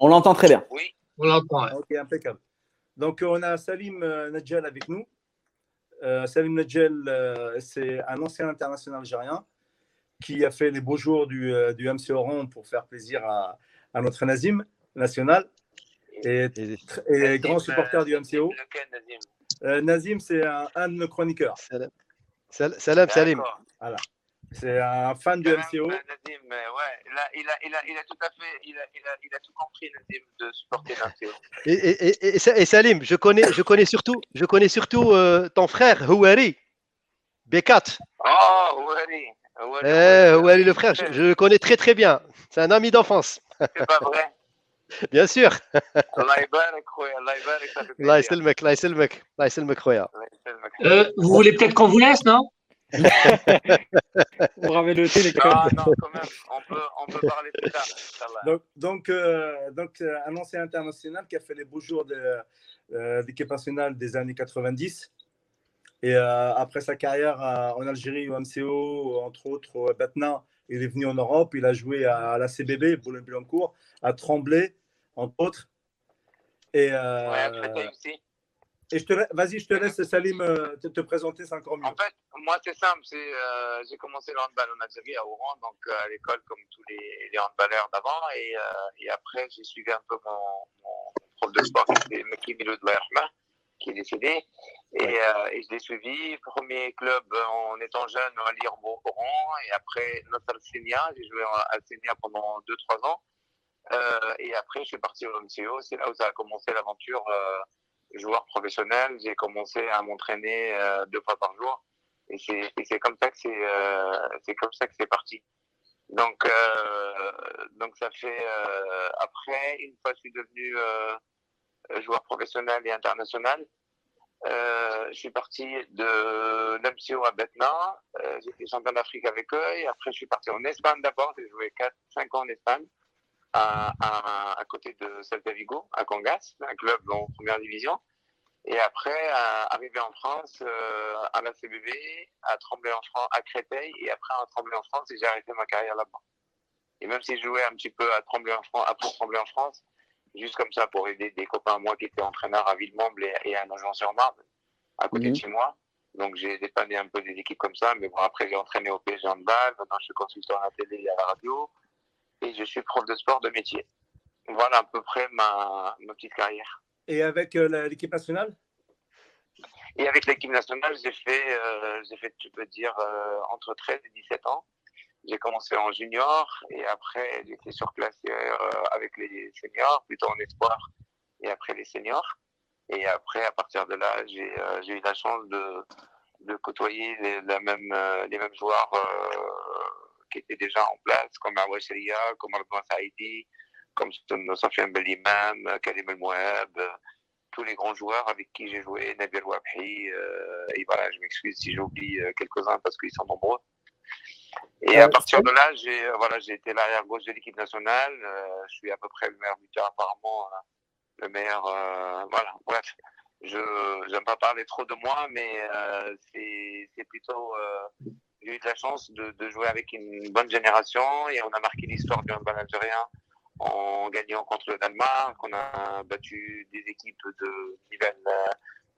On l'entend très bien. Oui, on l'entend. Ok, impeccable. Donc, on a Salim euh, Nadjel avec nous. Salim Nadjel, c'est un ancien international algérien qui a fait les beaux jours du, du MC Oran pour faire plaisir à, à notre Nazim national et, et, grand supporter du MCO. Euh, Nazim, c'est un, de nos chroniqueurs. Salam, salam. Voilà. C'est un fan du MCO. Nadim, ouais, il a, il, a, il, a, il a tout à fait, il a, il a, il a tout compris, Nadim, de supporter l'MCO. Et, et, et, et, Salim, je connais, je connais surtout, je connais surtout euh, ton frère, Houari, B4. Oh, Houari. Eh, Houari, le frère, je, je, le connais très très bien. C'est un ami d'enfance. C'est pas vrai Bien sûr. الله يبارك خويا الله يبارك الله يسلمك الله يسلمك الله يسلمك خويا euh, Vous voulez peut-être qu'on vous laisse, non Pour raveloter les codes. Non, non, quand même, on peut, on peut parler plus tard. Donc, donc, euh, donc, un ancien international qui a fait les beaux jours de euh, l'équipe nationale des années 90. Et euh, après sa carrière à, en Algérie au MCO, entre autres au Batna, il est venu en Europe. Il a joué à, la CBB, Boulogne-Billancourt, à Tremblay, entre autres. Et, euh, ouais, aussi. Et je te vas-y, je te laisse, Salim, euh, te, te présenter, c'est encore mieux. En fait, moi, c'est simple. Euh, j'ai commencé le handball en Algérie, à Oran, donc euh, à l'école, comme tous les, les handballeurs d'avant. Et, euh, et, après, j'ai suivi un peu mon, mon prof de sport, qui était Mekki Milou qui est décédé. Et, euh, et je l'ai suivi. Premier club en étant jeune à lire Oran. Et après, notre Senia. J'ai joué à Senia pendant 2-3 ans. Euh, et après, je suis parti au MCO. C'est là où ça a commencé l'aventure euh, joueur professionnel. J'ai commencé à m'entraîner euh, deux fois par jour. Et c'est comme ça que c'est euh, c'est comme ça que c'est parti. Donc euh, donc ça fait après une fois je suis devenu joueur professionnel et international. Euh, je suis parti de l'MCO à Betna. Euh, J'étais champion d'Afrique avec eux. Et après, je suis parti en Espagne d'abord. J'ai joué 4-5 ans en Espagne, à, à, à, côté de Celta Vigo, à Cangas, un club en première division. Et après, arrivé en France, euh, à la CBB, à Tremblay en France, à Créteil, et après à Tremblay en France, et j'ai arrêté ma carrière là-bas. Et même si je jouais un petit peu à Tremblay en France, à Tremblay en France, juste comme ça pour aider des copains à moi qui étaient entraîneurs à Villemomble et, à Nogent-sur-Marne, à côté Mhm. de chez moi. Donc j'ai dépanné un peu des équipes comme ça, mais bon après j'ai entraîné au PSG handball, maintenant je suis consultant à la télé et à la radio, et je suis prof de sport de métier. Voilà à peu près ma, ma petite carrière. Et avec euh, l'équipe nationale? Et avec l'équipe nationale, j'ai fait, euh, j'ai fait, tu peux dire, euh, entre 13 et 17 ans. J'ai commencé en junior et après été surclassé euh, avec les seniors, plutôt en espoir, et après les seniors. Et après, à partir de là, j'ai euh, eu la chance de, de côtoyer les, la euh, les mêmes joueurs qui étaient déjà en place, comme Awa comme Ardouan Saïdi, comme Sofiane Belimam, Karim El Mouab, tous les grands joueurs avec qui j'ai joué, Nabil Wabhi, et voilà, je m'excuse si j'oublie quelques-uns parce qu'ils sont nombreux. Et à partir de là, j'ai euh, voilà, j'ai été l'arrière gauche de l'équipe nationale. Euh, je suis à peu près le meilleur buteur apparemment, euh, le meilleur. euh, voilà, bref. Je j'aime pas parler trop de moi, mais euh, c'est c'est plutôt. euh, j'ai eu de la chance de, de jouer avec une bonne génération et on a marqué l'histoire du handball algérien en gagnant contre le Danemark. On a battu des équipes de niveau,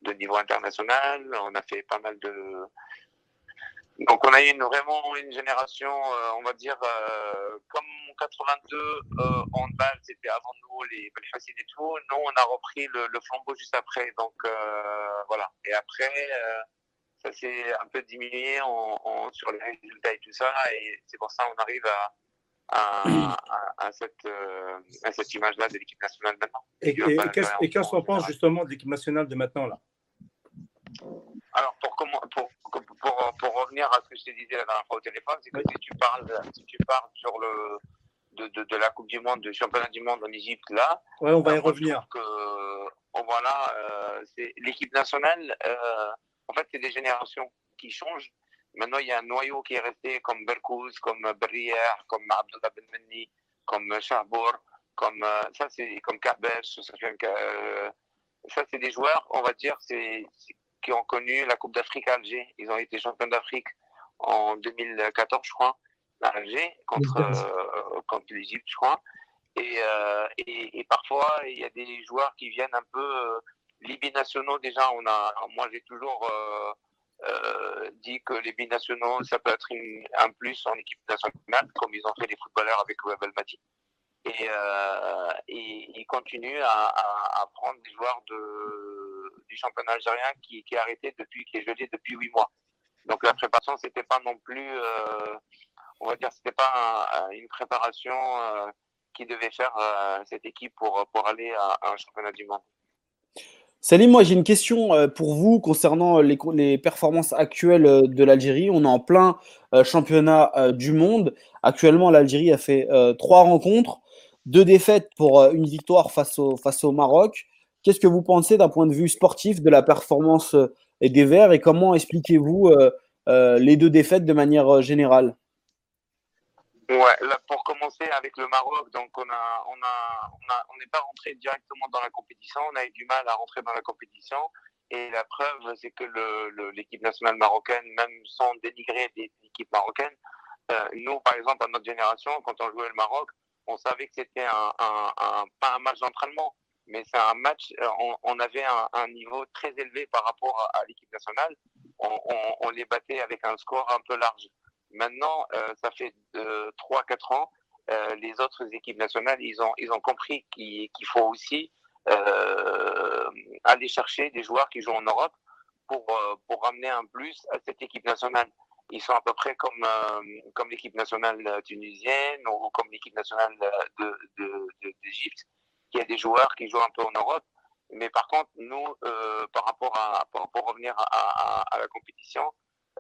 de niveau international. On a fait pas mal de. Donc on a eu une, vraiment une génération, euh, on va dire, euh, comme en 82, euh, handball, c'était avant nous, les Belfacines et tout. Nous, on a repris le, le flambeau juste après. Donc euh, voilà. Et après, euh, ça s'est un peu diminué en, en- sur les résultats et tout ça. Et c'est pour ça qu'on arrive à, à, à, à cette, à cette image-là de l'équipe nationale maintenant. Et, et, et qu'est-ce qu'on pense justement de l'équipe nationale de maintenant là? Alors, pour, pour, pour, revenir à ce que je te disais la dernière fois au téléphone, c'est que si tu parles, si tu parles sur le, de, de, de la Coupe du Monde, du championnat du monde en Égypte, là, Ouais, on va y je revenir. que, oh, voilà, euh, c'est l'équipe nationale, euh, en fait, c'est des générations qui changent. Maintenant, il y a un noyau qui est resté comme Berkouz, comme Berrière, comme Abdullah Ben Menni, comme Shahbour, comme, euh, ça, c'est comme Kabesh, euh, ça, c'est des joueurs, on va dire, c'est- qui ont connu la Coupe d'Afrique à Alger. Ils ont été champions d'Afrique en 2014, je crois, à Alger, contre, euh, contre l'Égypte, je crois. Et, euh, et, et parfois, il y a des joueurs qui viennent un peu euh, les binationaux. Déjà, on a, moi, j'ai toujours euh, euh, dit que les binationaux, ça peut être une- un plus en équipe nationale, comme ils ont fait les footballeurs avec Web Mati. Et, et ils continuent à, à, à prendre des joueurs de, du championnat algérien qui, est arrêté depuis, qui est gelé depuis huit mois. Donc la préparation, c'était pas non plus, on va dire, c'était pas une préparation qui devait faire cette équipe pour, pour aller à un championnat du monde. Salim, moi j'ai une question euh, pour vous concernant les, les performances actuelles euh, de l'Algérie. On est en plein euh, championnat du monde. Actuellement, l'Algérie a fait trois rencontres, deux défaites pour une victoire face au, face au Maroc. Qu'est-ce que vous pensez d'un point de vue sportif de la performance des Verts et comment expliquez-vous les deux défaites de manière générale? Ouais, pour commencer avec le Maroc, donc on a, on a, on n'est pas rentré directement dans la compétition, on a eu du mal à rentrer dans la compétition. Et la preuve, c'est que l'équipe nationale marocaine, même sans dénigrer l'équipe marocaine, euh, nous, par exemple, à notre génération, quand on jouait le Maroc, on savait que c'était un, pas un match d'entraînement, mais c'est un match, euh, on, avait un, niveau très élevé par rapport à, l'équipe nationale. On, les battait avec un score un peu large. Maintenant, euh, ça fait 3-4 ans, euh, les autres équipes nationales, ils ont, ils ont compris qu'il faut aussi aller chercher des joueurs qui jouent en Europe pour, pour ramener un plus à cette équipe nationale. Ils sont à peu près comme, comme l'équipe nationale tunisienne ou comme l'équipe nationale d'Égypte, qui a des joueurs qui jouent un peu en Europe. Mais par contre, nous, par rapport à, pour, revenir à, la compétition,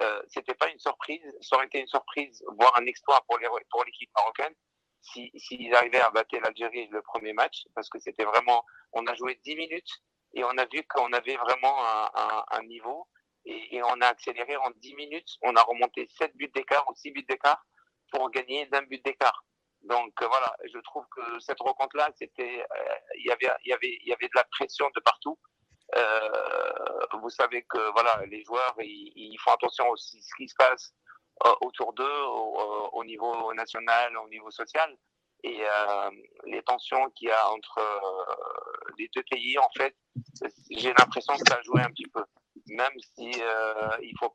euh, c'était pas une surprise. Ça aurait été une surprise, voire un exploit pour l'équipe marocaine, s'ils si, arrivaient à battre l'Algérie le premier match, parce que c'était vraiment, on a joué 10 minutes et on a vu qu'on avait vraiment un, un, niveau et, et, on a accéléré en 10 minutes. On a remonté 7 buts d'écart ou 6 buts d'écart pour gagner d'un but d'écart. Donc euh, voilà, je trouve que cette rencontre-là, c'était, euh, il y avait, y avait, y avait de la pression de partout. Euh, vous savez que voilà, les joueurs, ils, font attention aussi à ce qui se passe euh, autour d'eux, au, niveau national, au niveau social. Et euh, les tensions qu'il y a entre les deux pays, en fait, j'ai l'impression que ça a joué un petit peu. Même si il faut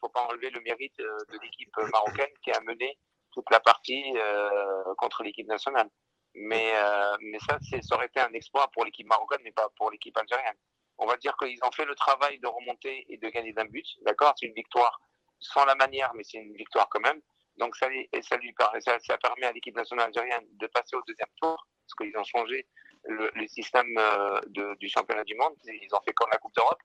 faut pas enlever le mérite de l'équipe marocaine qui a mené toute la partie contre l'équipe nationale. Mais, mais ça, ça aurait été un exploit pour l'équipe marocaine, mais pas pour l'équipe algérienne on va dire qu'ils ont fait le travail de remonter et de gagner d'un but. D'accord? C'est une victoire sans la manière, mais c'est une victoire quand même. Donc ça, lui, permet à l'équipe nationale algérienne de passer au deuxième tour, parce qu'ils ont changé le, système euh, du championnat du monde. Ils ont fait comme la Coupe d'Europe.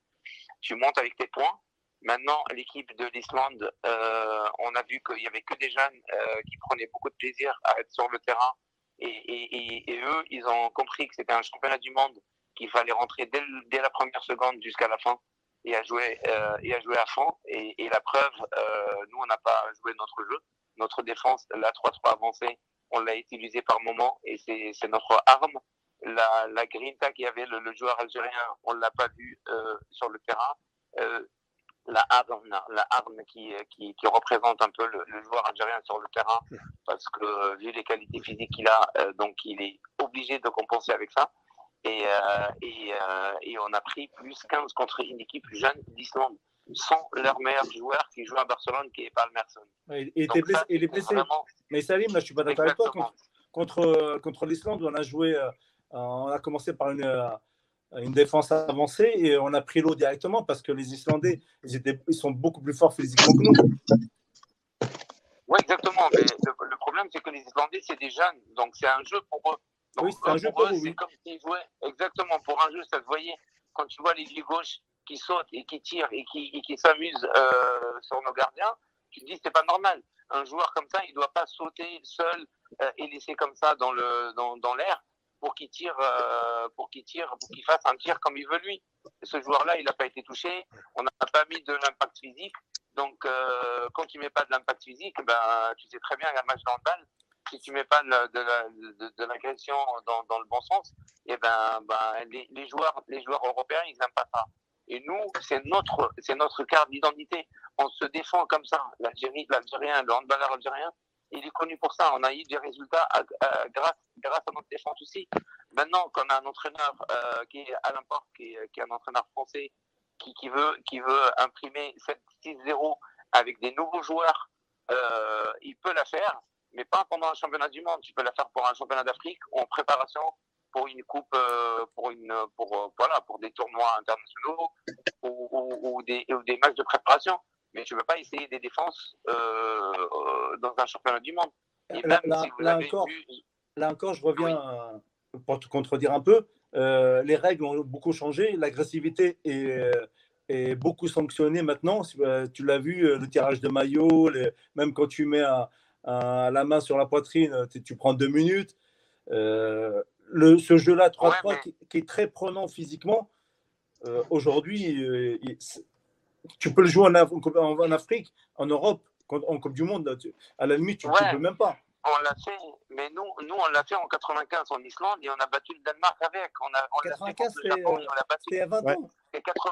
Tu montes avec tes points. Maintenant, l'équipe de l'Islande, euh, on a vu qu'il y avait que des jeunes euh, qui prenaient beaucoup de plaisir à être sur le terrain. et eux, ils ont compris que c'était un championnat du monde qu'il fallait rentrer dès, la première seconde jusqu'à la fin et à jouer, euh, et à, jouer à fond. Et, la preuve, nous, on n'a pas joué notre jeu. Notre défense, la 3-3 avancée, on l'a utilisée par moment et c'est notre arme. La, grinta qu'il avait, le, joueur algérien, on ne l'a pas vu sur le terrain. La arme, la arme qui, qui, qui représente un peu le, le, joueur algérien sur le terrain, parce que vu les qualités physiques qu'il a, euh, donc il est obligé de compenser avec ça. Et, euh, et, euh, et, on a pris plus 15 contre une équipe jeune d'Islande, sans leur meilleur joueur qui joue à Barcelone, qui est Palmerson. il, était blessé, il est blessé. Mais Salim, là, je suis pas d'accord avec toi. Contre, contre, contre l'Islande, on a joué, euh, on a commencé par une, une défense avancée et on a pris l'eau directement parce que les Islandais, ils, étaient, ils sont beaucoup plus forts physiquement que nous. Oui, exactement. Mais le, le problème, c'est que les Islandais, c'est des jeunes. Donc, c'est un jeu pour eux oui, c'est un jeu pour, eux, C'est comme s'ils jouaient exactement pour un jeu, ça se voyait quand tu vois les vieux gauches qui sautent et qui tirent et qui, et qui s'amusent euh, sur nos gardiens, tu te dis c'est pas normal. Un joueur comme ça, il doit pas sauter seul euh, et laisser comme ça dans le dans, dans l'air pour qu'il tire euh, pour qu'il tire pour qu'il fasse un tir comme il veut lui. ce joueur-là, il n'a pas été touché. On n'a pas mis de l'impact physique. Donc euh, quand tu mets pas de l'impact physique, ben tu sais très bien un match dans le balle si tu mets pas de, l'agression dans, le bon sens, et eh ben, ben les, les, joueurs, les joueurs européens, ils n'aiment pas ça. Et nous, c'est notre, c'est notre carte d'identité. On se défend comme ça. L'Algérie, l'Algérien, le handballeur algérien, il est connu pour ça. On a eu des résultats grâce, grâce à notre défense aussi. Maintenant qu'on a un entraîneur euh, qui est Alain Porte, qui qui est un entraîneur français, qui, qui, veut, qui veut imprimer 7-6-0 avec des nouveaux joueurs, euh, il peut la faire mais pas pendant un championnat du monde. Tu peux la faire pour un championnat d'Afrique en préparation pour une coupe, euh, pour une, pour voilà, pour des tournois internationaux ou, ou, des, ou, des, matchs de préparation. Mais tu ne peux pas essayer des défenses dans un championnat du monde. Et là, encore, là, encore, je reviens pour te contredire un peu. les règles ont beaucoup changé, l'agressivité est, est, beaucoup sanctionnée maintenant. Tu l'as vu, le tirage de maillot, même quand tu mets la main sur la poitrine, tu prends deux minutes. le, ce jeu-là, 3-3, qui, est très prenant physiquement, aujourd'hui, tu peux le jouer en, en, Afrique, en Europe, en Coupe du Monde. à la limite, tu ne peux même pas. On l'a fait, mais nous, nous on l'a fait en 95 en Islande et on a battu le Danemark avec. On a, on 95, c'était à 20 ans. C'est 80,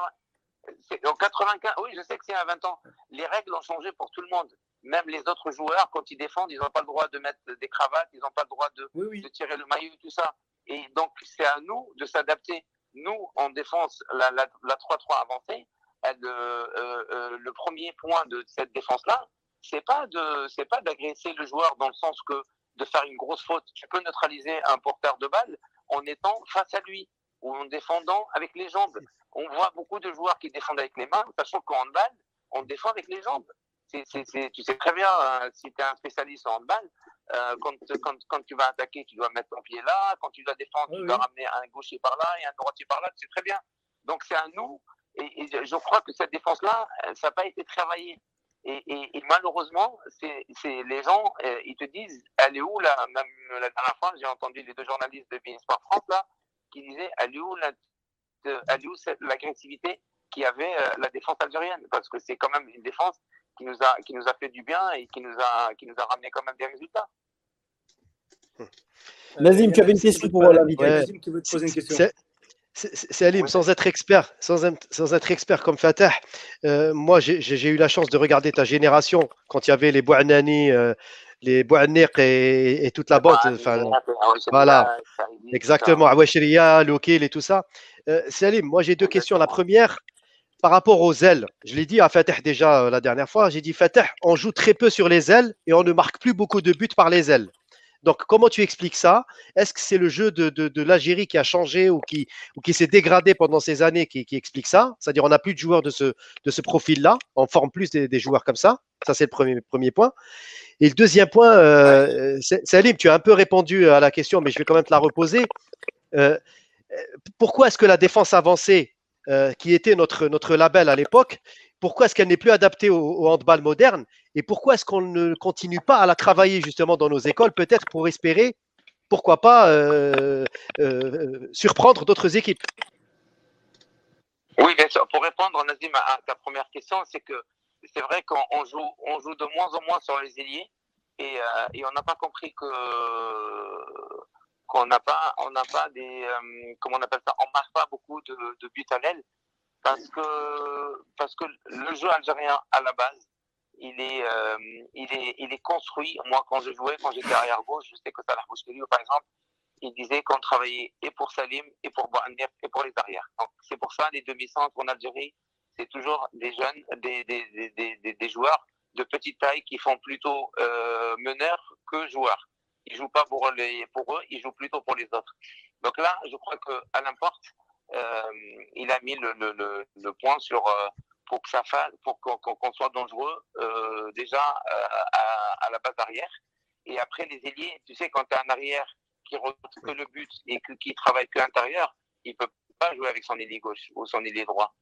en 95, oui, je sais que c'est à 20 ans. Les règles ont changé pour tout le monde. Même les autres joueurs, quand ils défendent, ils n'ont pas le droit de mettre des cravates, ils n'ont pas le droit de, de tirer le maillot, tout ça. Et donc, c'est à nous de s'adapter. Nous, en défense, la 3-3 avancée, euh, euh, euh, le premier point de cette défense-là, c'est pas de, c'est pas d'agresser le joueur dans le sens que de faire une grosse faute. Tu peux neutraliser un porteur de balle en étant face à lui ou en défendant avec les jambes. On voit beaucoup de joueurs qui défendent avec les mains, sachant qu'en handball, on défend avec les jambes. Tu sais très bien, si tu es un spécialiste en handball, euh, quand, quand, quand, tu vas attaquer, tu dois mettre ton pied là. Quand tu dois défendre, tu dois ramener un gaucher par là et un droitier par là. Tu sais très bien. Donc c'est à nous et, je crois que cette défense-là, euh, ça n'a pas été travaillé. Et, malheureusement, c'est les gens, euh, ils te disent, elle est où là Même la dernière fois, j'ai entendu les deux journalistes de Sport France là, qui disaient, elle est où l'agressivité qui avait euh, la défense algérienne? Parce que c'est quand même une défense qui nous a qui nous a fait du bien et qui nous a qui nous a ramené quand même des résultats. Nazim, tu avais une question pour l'invité. Nazim qui veut te poser une question? Salim, sans être expert, sans, sans être expert comme Fatah, euh, moi j'ai eu la chance de regarder ta génération quand il y avait les Bouanani, euh, les Bouanik et, et, toute la bande. Voilà, exactement, Awashiriya, Lokil et tout ça. Euh, Salim, moi j'ai deux questions. La première, par rapport aux ailes, je l'ai dit à Fatah déjà la dernière fois, j'ai dit Fatah, on joue très peu sur les ailes et on ne marque plus beaucoup de buts par les ailes. Donc, comment tu expliques ça? Est-ce que c'est le jeu de, l'Algérie qui a changé ou qui, s'est dégradé pendant ces années qui, explique ça? C'est-à-dire, on n'a plus de joueurs de ce, profil-là, on forme plus des, joueurs comme ça. Ça, c'est le premier, point. Et le deuxième point, euh, Salim, tu as un peu répondu à la question, mais je vais quand même te la reposer. Euh, pourquoi est-ce que la défense avancée, euh, qui était notre label à l'époque, pourquoi est-ce qu'elle n'est plus adaptée au, handball moderne et pourquoi est-ce qu'on ne continue pas à la travailler justement dans nos écoles, peut-être pour espérer, pourquoi pas, euh, euh, surprendre d'autres équipes? Oui, bien sûr. Pour répondre, Nazim, à ta première question, c'est que c'est vrai qu'on joue, on joue de moins en moins sur les ailiers et, euh, on n'a pas compris que qu'on n'a pas, on n'a pas des, comment on appelle ça, on marque pas beaucoup de, de buts à l'aile parce que, parce que le jeu algérien, à la base, il est, euh, il est, il est construit. Moi, quand je jouais, quand j'étais arrière gauche, je sais que Salah Bouchkeli, par exemple, il disait qu'on travaillait et pour Salim, et pour Bouhanir, et pour les arrières. Donc, c'est pour ça, les demi-centres en Algérie, c'est toujours des jeunes, des, des, des, des, joueurs de petite taille qui font plutôt euh, meneurs que joueurs. Ils jouent pas pour, les, pour eux, ils jouent plutôt pour les autres. Donc là, je crois qu'à l'importe, euh, il a mis le, le, le, point sur euh, pour que ça fasse, pour qu'on soit dangereux euh, déjà à, à, la base arrière. Et après les ailiers, tu sais, quand tu as un arrière qui retrouve que le but et qui travaille que l'intérieur, il peut pas jouer avec son ailier gauche ou son ailier droit.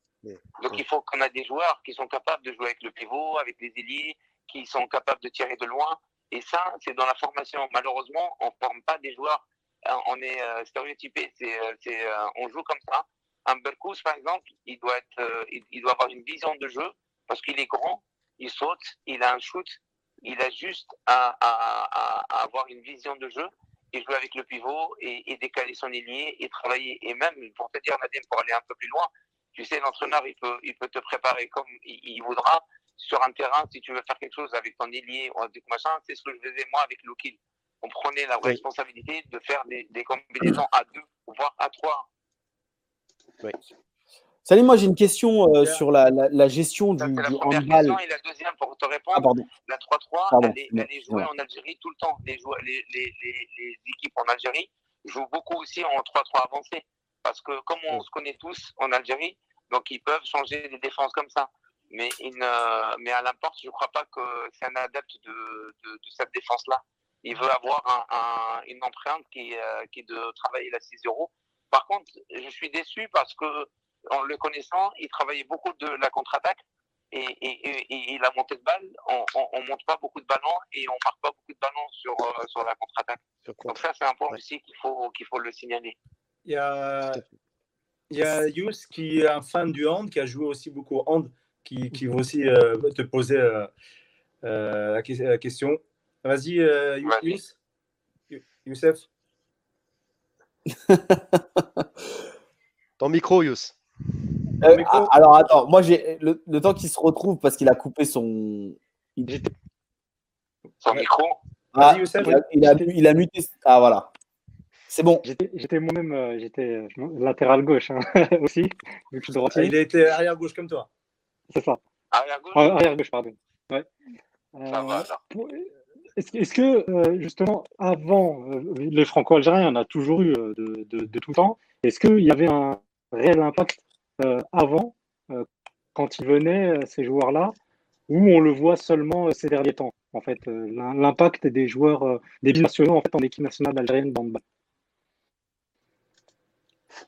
Donc il faut qu'on a des joueurs qui sont capables de jouer avec le pivot, avec les ailiers, qui sont capables de tirer de loin. Et ça, c'est dans la formation. Malheureusement, on ne forme pas des joueurs euh, on est euh, stéréotypé. C'est, euh, on joue comme ça. Un Berkous, par exemple, il doit, être, il, doit avoir une vision de jeu parce qu'il est grand, il saute, il a un shoot, il a juste à, avoir une vision de jeu et jouer avec le pivot et, décaler son ailier et travailler. Et même, pour te dire, Nadim, pour aller un peu plus loin, tu sais, l'entraîneur, il peut, il peut te préparer comme il, voudra sur un terrain. Si tu veux faire quelque chose avec ton ailier ou avec machin, c'est ce que je faisais moi avec Lokil on prenait la responsabilité de faire des, combinaisons à deux, voire à trois. Oui. Salut, moi j'ai une question euh, sur la, la, gestion du, la du handball. et la deuxième, pour te répondre, ah, la 3-3, elle, est jouée en Algérie tout le temps. Les, les, les, les, équipes en Algérie jouent beaucoup aussi en 3-3 avancé. Parce que comme on se connaît tous en Algérie, donc ils peuvent changer les défenses comme ça. mais, mais à l'importe, je ne crois pas que c'est un adepte de, de, cette défense-là. Il veut avoir un, une empreinte qui, qui est de travailler la 6 euros. Par contre, je suis déçu parce que, en le connaissant, il travaillait beaucoup de la contre-attaque et, et, et, la montée de balle, on ne monte pas beaucoup de ballons et on marque pas beaucoup de ballons sur, euh, sur la contre-attaque. Donc ça, c'est un point aussi qu'il faut, qu'il faut le signaler. Il y a, il y a Yus qui est un fan du hand, qui a joué aussi beaucoup au hand, qui, qui va aussi euh, te poser euh, la, la, question. Vas-y, Yus. Youssef. Ton micro, Yus. Euh, alors attends, moi j'ai le, temps qu'il se retrouve parce qu'il a coupé son. Son micro. Ah, il, a, il, a, muté. Ah voilà. C'est bon. J'étais moi-même, euh, j'étais latéral gauche hein, aussi, vu que je ah, il a été arrière gauche comme toi. C'est ça. Arrière gauche. arrière gauche, pardon. Ouais. Euh, est-ce que justement, avant les Franco-Algériens, on a toujours eu de, de, tout temps. Est-ce qu'il y avait un réel impact euh, avant, euh, quand il venait, euh, ces joueurs-là, où on le voit seulement ces derniers temps, en fait, l'impact des joueurs, des binationaux en fait, en équipe nationale algérienne bas?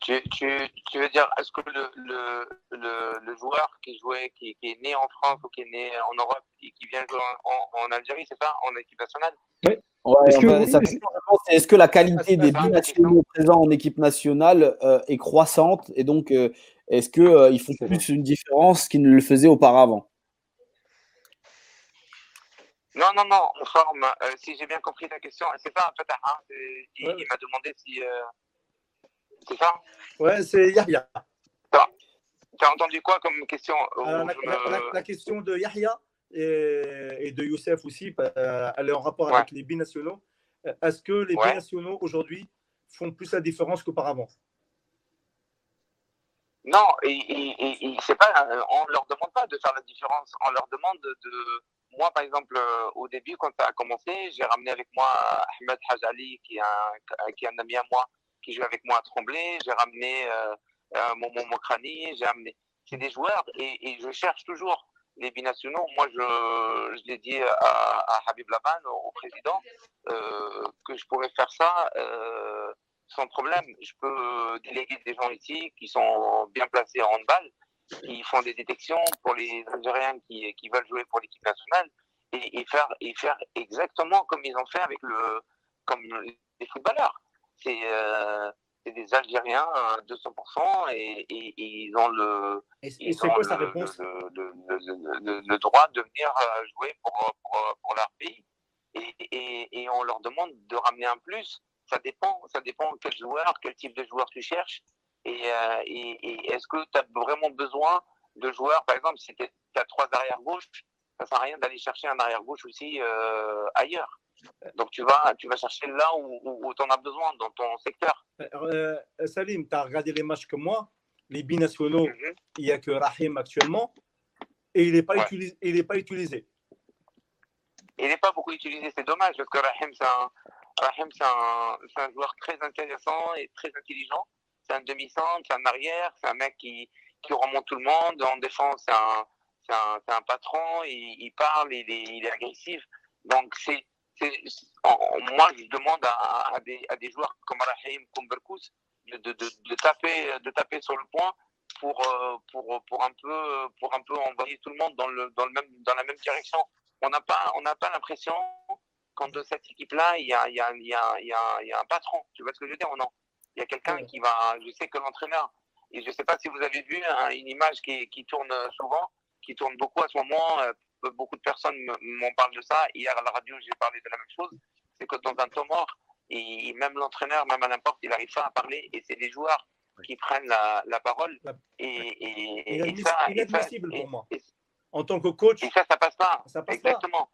Tu, tu, tu, veux dire, est-ce que le, le, le, le, joueur qui jouait, qui, qui, est né en France ou qui est né en Europe et qui vient jouer en, en, Algérie, c'est ça, en équipe nationale? Oui. est-ce que, la qualité des binationaux présents en équipe nationale euh, est croissante et donc euh, est-ce qu'ils euh, font plus une différence qu'ils ne le faisaient auparavant? Non, non, non, on forme. Euh, si j'ai bien compris ta question, c'est ça en fait. Hein, il, m'a demandé si. Euh, c'est ça? Ouais, c'est Yahya. Tu as entendu quoi comme question la, question de Yahya et, de Youssef aussi, elle est en rapport avec les binationaux. Est-ce que les binationaux aujourd'hui font plus la différence qu'auparavant? Non, et, c'est pas, euh, on leur demande pas de faire la différence. On leur demande de, moi par exemple, euh, au début quand ça a commencé, j'ai ramené avec moi Ahmed Hajali qui est un, qui est un ami à moi, qui joue avec moi à Tremblay. J'ai ramené euh, euh Momo Mokrani. J'ai amené, c'est des joueurs et, je cherche toujours les binationaux. Moi, je, je l'ai dit à, à Habib Laban, au, président, que je pourrais faire ça sans problème. Je peux déléguer des gens ici qui sont bien placés en handball, qui font des détections pour les Algériens qui, qui veulent jouer pour l'équipe nationale et, faire, et faire exactement comme ils ont fait avec le, comme les footballeurs. C'est euh, des Algériens à 200% et, et, ils ont le, ils ont le, le, droit de venir euh, jouer pour, pour, pour leur pays. Et, et, on leur demande de ramener un plus ça dépend, ça dépend quel joueur, quel type de joueur tu cherches. Et, euh, est-ce que tu as vraiment besoin de joueurs, par exemple, si tu as trois arrières gauche, ça sert à rien d'aller chercher un arrière gauche aussi euh, ailleurs. Donc tu vas, tu vas chercher là où, tu en as besoin, dans ton secteur. Euh, Salim, tu as regardé les matchs comme moi, les binationaux, mhm. il n'y a que Rahim actuellement, et il n'est pas, utilisé, il pas utilisé. Il n'est pas beaucoup utilisé, c'est dommage, parce que Rahim, c'est un, c'est un, joueur très intéressant et très intelligent. C'est un demi-centre, c'est un arrière, c'est un mec qui, qui remonte tout le monde. En défense, c'est un, un, un, patron, il, il parle, il est, il est, agressif. Donc, c'est, moi, je demande à, à, des, à, des, joueurs comme Rahim, comme Berkous, de, de, de, taper, de taper sur le point pour, euh, pour, pour, un peu, pour un peu envoyer tout le monde dans, le, dans, le même, dans la même direction. On n'a pas, on pas l'impression de cette équipe-là, il y a, y, a, y, a, y a, un patron. Tu vois ce que je veux dire ou non? Il y a quelqu'un qui va. Je sais que l'entraîneur, et je ne sais pas si vous avez vu hein, une image qui, qui, tourne souvent, qui tourne beaucoup à ce moment. Euh, beaucoup de personnes m'en parlent de ça. Hier à la radio, j'ai parlé de la même chose. C'est que dans un temps mort, et même l'entraîneur, même à n'importe, il n'arrive pas à parler. Et c'est des joueurs qui prennent la, la parole. Et, et, et, ça, inadmissible pour moi. en tant que coach. Et ça, ça passe pas. Ça passe Exactement.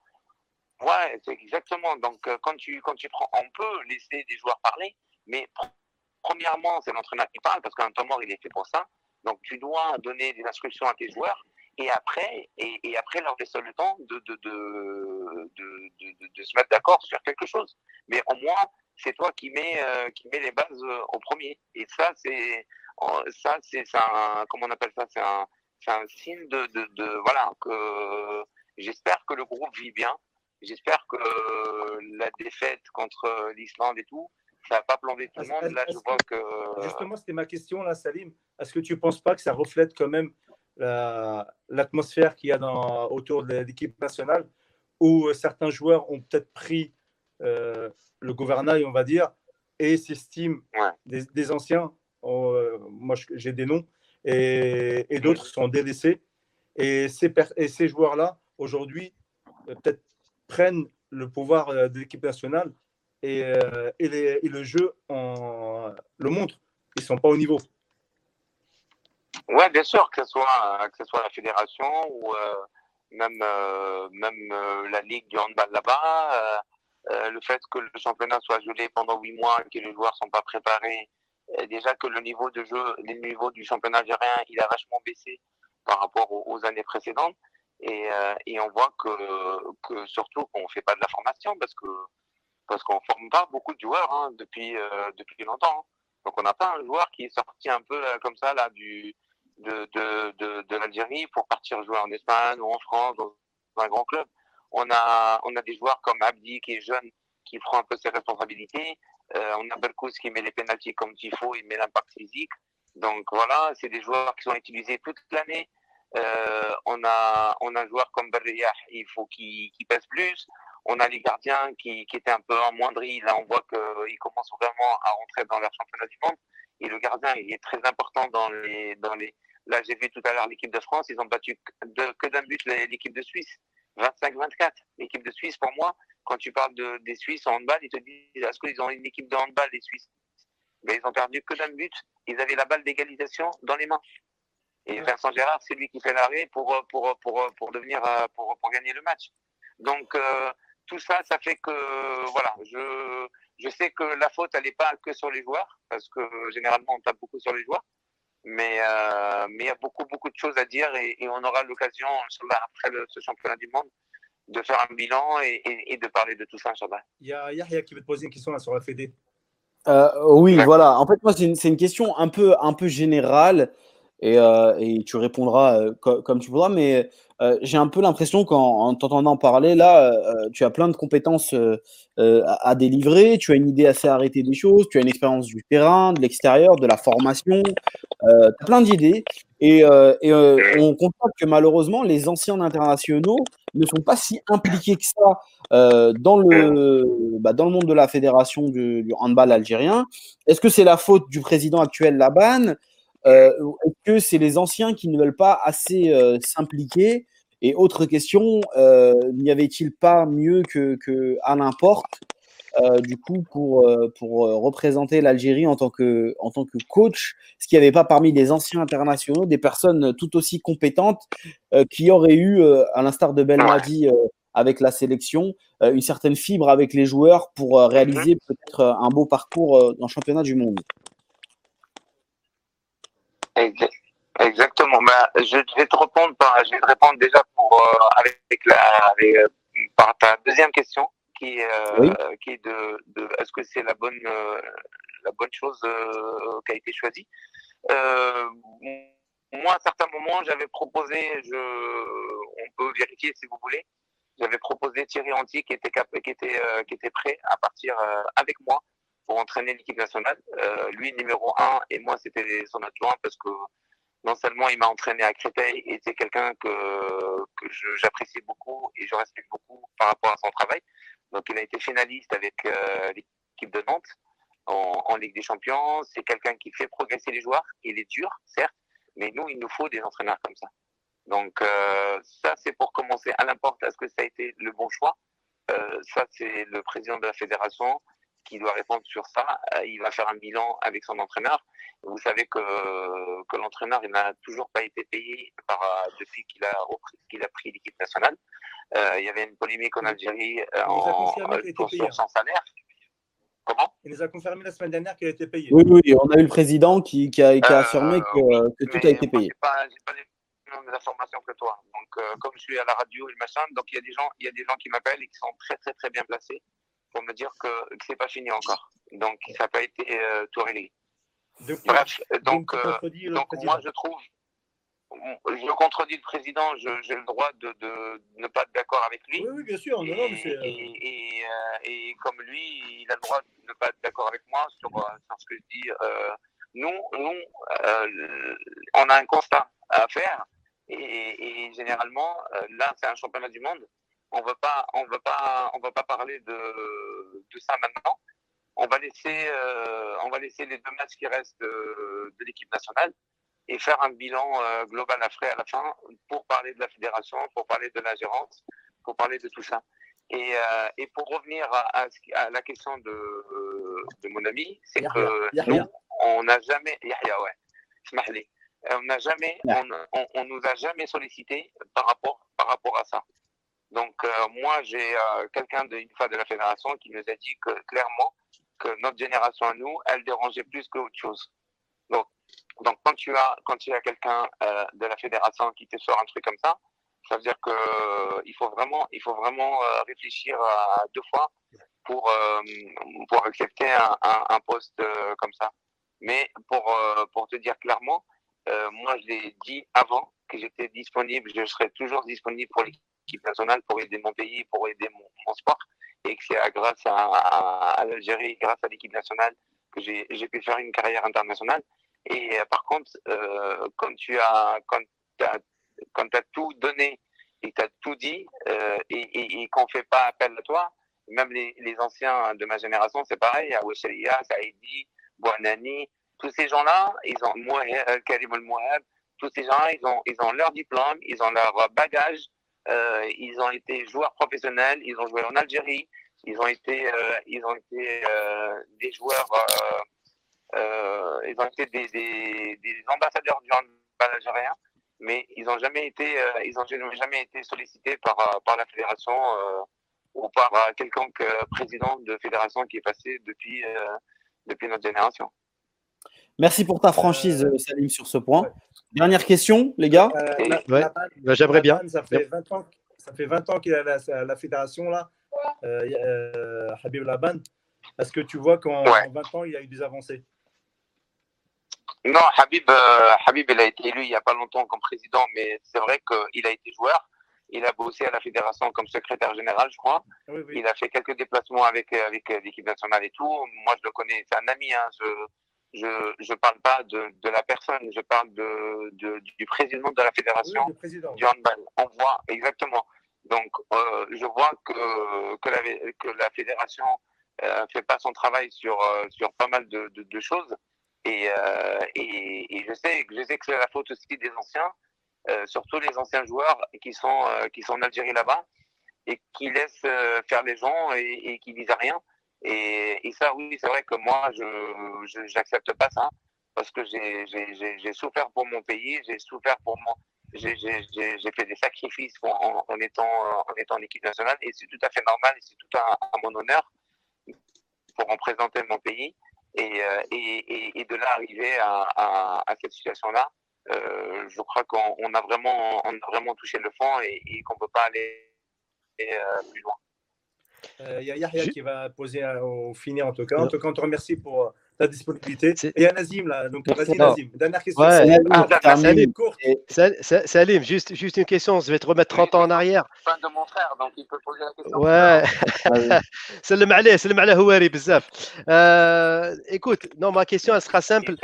Ouais, c'est exactement. Donc, euh, quand, tu, quand tu prends, on peut laisser des joueurs parler, mais premièrement, c'est l'entraîneur qui parle parce qu'un temps mort, il est fait pour ça. Donc, tu dois donner des instructions à tes joueurs et après, et, et après leur laisser le temps de, de, de, de, de se mettre d'accord sur quelque chose. Mais au moins, c'est toi qui mets, euh, qui mets les bases euh, au premier. Et ça, c'est, ça, c'est un, comment on appelle ça, c'est un, un signe de, de, voilà que j'espère que le groupe vit bien. J'espère que la défaite contre l'Islande et tout, ça va pas plomber tout le monde. Là, je vois que justement, c'était ma question là, Salim. Est-ce que tu ne penses pas que ça reflète quand même l'atmosphère qu'il y a dans, autour de l'équipe nationale, où certains joueurs ont peut-être pris euh, le gouvernail, on va dire, et s'estiment des, anciens. Euh, moi, j'ai des noms, et, et d'autres sont délaissés. Et ces, et ces joueurs-là, aujourd'hui, euh, peut-être prennent le pouvoir de l'équipe nationale et, et, les, et, le jeu en, le montre. Ils ne sont pas au niveau. Ouais, bien sûr, que ce soit, que ce soit la fédération ou même, même la ligue du handball là-bas. Euh, le fait que le championnat soit gelé pendant huit mois et que les joueurs sont pas préparés, euh, déjà que le niveau de jeu, le niveau du championnat algérien, il a vachement baissé par rapport aux, années précédentes. Et, euh, et, on voit que, que surtout qu'on fait pas de la formation parce que parce qu'on forme pas beaucoup de joueurs hein, depuis depuis longtemps. Hein. Donc on n'a pas un joueur qui est sorti un peu comme ça là du de de, de, de l'Algérie pour partir jouer en Espagne ou en France dans un grand club. On a, on a des joueurs comme Abdi qui est jeune, qui prend un peu ses responsabilités. Euh, on a Berkous qui met les pénalties comme il faut, il met l'impact physique. Donc voilà, c'est des joueurs qui sont utilisés toute l'année. Euh, on a on a un joueur comme Berriah, il faut qu'il pèse plus. On a les gardiens qui, qui étaient un peu amoindris. Là, on voit qu'ils commencent vraiment à rentrer dans leur championnat du monde. Et le gardien, il est très important dans les dans les. Là, j'ai vu tout à l'heure l'équipe de France, ils ont battu que d'un but l'équipe de Suisse. 25-24. L'équipe de Suisse, pour moi, quand tu parles de, des Suisses en handball, ils te disent est-ce qu'ils ont une équipe de handball, les Suisses? Mais ils ont perdu que d'un but. Ils avaient la balle d'égalisation dans les mains. Et Vincent Gérard, c'est lui qui fait l'arrêt pour, pour, pour, pour, devenir, pour, pour gagner le match. Donc, euh, tout ça, ça fait que, voilà, je, je sais que la faute, elle n'est pas que sur les joueurs, parce que généralement, on tape beaucoup sur les joueurs. Mais euh, mais il y a beaucoup beaucoup de choses à dire et, on aura l'occasion après ce championnat du monde de faire un bilan et, et, de parler de tout ça, Inch'Allah. Il y a Yahya qui veut te poser une question là, sur la Fédé. Euh, oui, voilà. En fait, moi, c'est une, une, question un peu, un peu générale et, euh, et tu répondras euh, comme tu voudras. Mais euh, j'ai un peu l'impression qu'en t'entendant parler, là, tu as plein de compétences à, délivrer. Tu as une idée assez arrêtée des choses. Tu as une expérience du terrain, de l'extérieur, de la formation. tu as plein d'idées. Et, on constate que malheureusement, les anciens internationaux ne sont pas si impliqués que ça dans, le, bah, dans le monde de la fédération du, du handball algérien. Est-ce que c'est la faute du président actuel Laban Est-ce que c'est les anciens qui ne veulent pas assez euh, s'impliquer? Et autre question, euh, n'y avait-il pas mieux que, que Porte du coup, pour, représenter l'Algérie en, tant que, en tant que coach, ce qu'il n'y avait pas parmi les anciens internationaux des personnes tout aussi compétentes qui auraient eu, à l'instar de Belmadi avec la sélection, une certaine fibre avec les joueurs pour réaliser peut-être un beau parcours dans le championnat du monde? Exactement. Bah, je vais te répondre par, je vais te répondre déjà pour euh, avec la avec, euh, par ta deuxième question qui euh, qui est de, de est-ce que c'est la bonne euh, la bonne chose qui a été choisie? moi, à certains moments, j'avais proposé, je, on peut vérifier si vous voulez, j'avais proposé Thierry Anti qui était qui était qui était prêt à partir avec moi pour entraîner l'équipe nationale. Euh, lui, numéro un, et moi, c'était son adjoint parce que non seulement il m'a entraîné à Créteil et c'est quelqu'un que, que j'apprécie beaucoup et je respecte beaucoup par rapport à son travail. Donc, il a été finaliste avec euh, l'équipe de Nantes en, Ligue des Champions. C'est quelqu'un qui fait progresser les joueurs. Il est dur, certes, mais nous, il nous faut des entraîneurs comme ça. Donc, euh, ça, c'est pour commencer. À n'importe, est-ce que ça a été le bon choix Ça, c'est le président de la fédération qui doit répondre sur ça. Euh, il va faire un bilan avec son entraîneur. Vous savez que, que l'entraîneur il n'a toujours pas été payé par, euh, depuis qu'il a, qu'il a pris l'équipe nationale. Euh, il y avait une polémique en Algérie en, pour son, salaire. Comment? Il nous a confirmé la semaine dernière qu'il a été payé. Oui, oui, on a eu le président qui, qui, a, qui a, affirmé que, que tout a été payé. Je pas, pas les mêmes informations que toi. Donc, comme je suis à la radio et le machin, donc il y a des gens, il y a des gens qui m'appellent et qui sont très, très, très bien placés pour me dire que, que c'est pas fini encore. Donc ça n'a pas été euh, tout réglé. Bref, donc, euh, donc moi je trouve, je contredis le président, j'ai le droit de, de, ne pas être d'accord avec lui. Oui, oui, bien sûr. Et, euh, et, et, comme lui, il a le droit de ne pas être d'accord avec moi sur, sur, ce que je dis. nous, nous on a un constat à faire. Et, généralement, là, c'est un championnat du monde. On ne veut pas, on veut pas, on pas parler de, de ça maintenant. On va laisser, on va laisser les deux matchs qui restent de, de l'équipe nationale et faire un bilan euh, global après à la fin pour parler de la fédération, pour parler de la gérance, pour parler de tout ça. Et, euh, et pour revenir à, à, la question de, de mon ami, c'est que nous, on n'a jamais, ouais, on n'a jamais, on, on, on, nous a jamais sollicité par rapport, par rapport à ça. Donc euh, moi, j'ai quelqu'un d'une fois de la fédération qui nous a dit que clairement que notre génération à nous, elle dérangeait plus qu'autre chose. Donc donc, quand tu as, quand tu as quelqu'un euh, de la fédération qui te sort un truc comme ça, ça veut dire que euh, il faut vraiment, il faut vraiment euh, réfléchir à deux fois pour pour accepter un, un, un poste comme ça. Mais pour pour te dire clairement, moi je l'ai dit avant que j'étais disponible, je serai toujours disponible pour l'équipe nationale, pour aider mon pays, pour aider mon, mon sport, et que c'est grâce à, à, à l'Algérie, grâce à l'équipe nationale que j'ai pu faire une carrière internationale. Et euh, par contre, euh, quand tu as, quand as, as tout donné et tu as tout dit euh, et, qu'on fait pas appel à toi, même les, anciens de ma génération, c'est pareil, Aouchelia, Saïdi, Bouanani, tous ces gens-là, ils ont Karim El tous ces gens-là, ils ont, ils ont leur diplôme, ils ont leur bagage, euh, ils ont été joueurs professionnels, ils ont joué en Algérie, ils ont été, euh, ils ont été euh, des joueurs euh, ils ont été des, des, des, ambassadeurs du handball algérien, mais ils n'ont jamais été, euh, ils ont jamais été sollicités par, euh, par la fédération ou par quelconque président de fédération qui est passé depuis, depuis notre génération. Merci pour ta franchise, Salim, sur ce point. Dernière question, les gars. Euh, ouais. Bah, J'aimerais bien. Ça fait 20 ans, ça fait 20 ans qu'il est à la, la, fédération, là, euh, Habib Laban. Est-ce que tu vois qu'en ouais. 20 ans, il y a eu des avancées non, Habib, euh, Habib, il a été élu il n'y a pas longtemps comme président, mais c'est vrai qu'il a été joueur. Il a bossé à la fédération comme secrétaire général, je crois. Oui, oui. Il a fait quelques déplacements avec, avec l'équipe nationale et tout. Moi, je le connais, c'est un ami. Hein. Je je je parle pas de, de la personne, je parle de, de du président de la fédération oui, du handball. On voit exactement. Donc, euh, je vois que que la, que la fédération euh, fait pas son travail sur euh, sur pas mal de, choses. Et, euh, et, et, je sais, je sais que c'est la faute aussi des anciens, surtout les anciens joueurs qui sont, qui sont en Algérie là-bas et qui laissent faire les gens et, et qui disent rien. Et, ça, oui, c'est vrai que moi, je n'accepte pas ça parce que j'ai souffert pour mon pays, j'ai souffert pour mon, j'ai fait des sacrifices en, étant en étant équipe nationale et c'est tout à fait normal et c'est tout à, mon honneur pour représenter mon pays. Et, euh, de là arriver à, cette situation-là, euh, je crois qu'on a vraiment, a vraiment touché le fond et, et qu'on ne peut pas aller euh, plus loin. Il y a Yahya qui va poser euh, au finir en tout cas. En tout cas, on te remercie pour euh, ta disponibilité. Et à Nazim, là. Donc, vas-y, Nazim. Dernière question. Ah, Salim, juste, juste une question. Je vais te remettre 30 ans en arrière. Fan de mon frère, donc il peut poser la question. Ouais. Ah salam alayh, salam alayh, Houari, bzaf. Écoute, non, ma question, elle sera simple.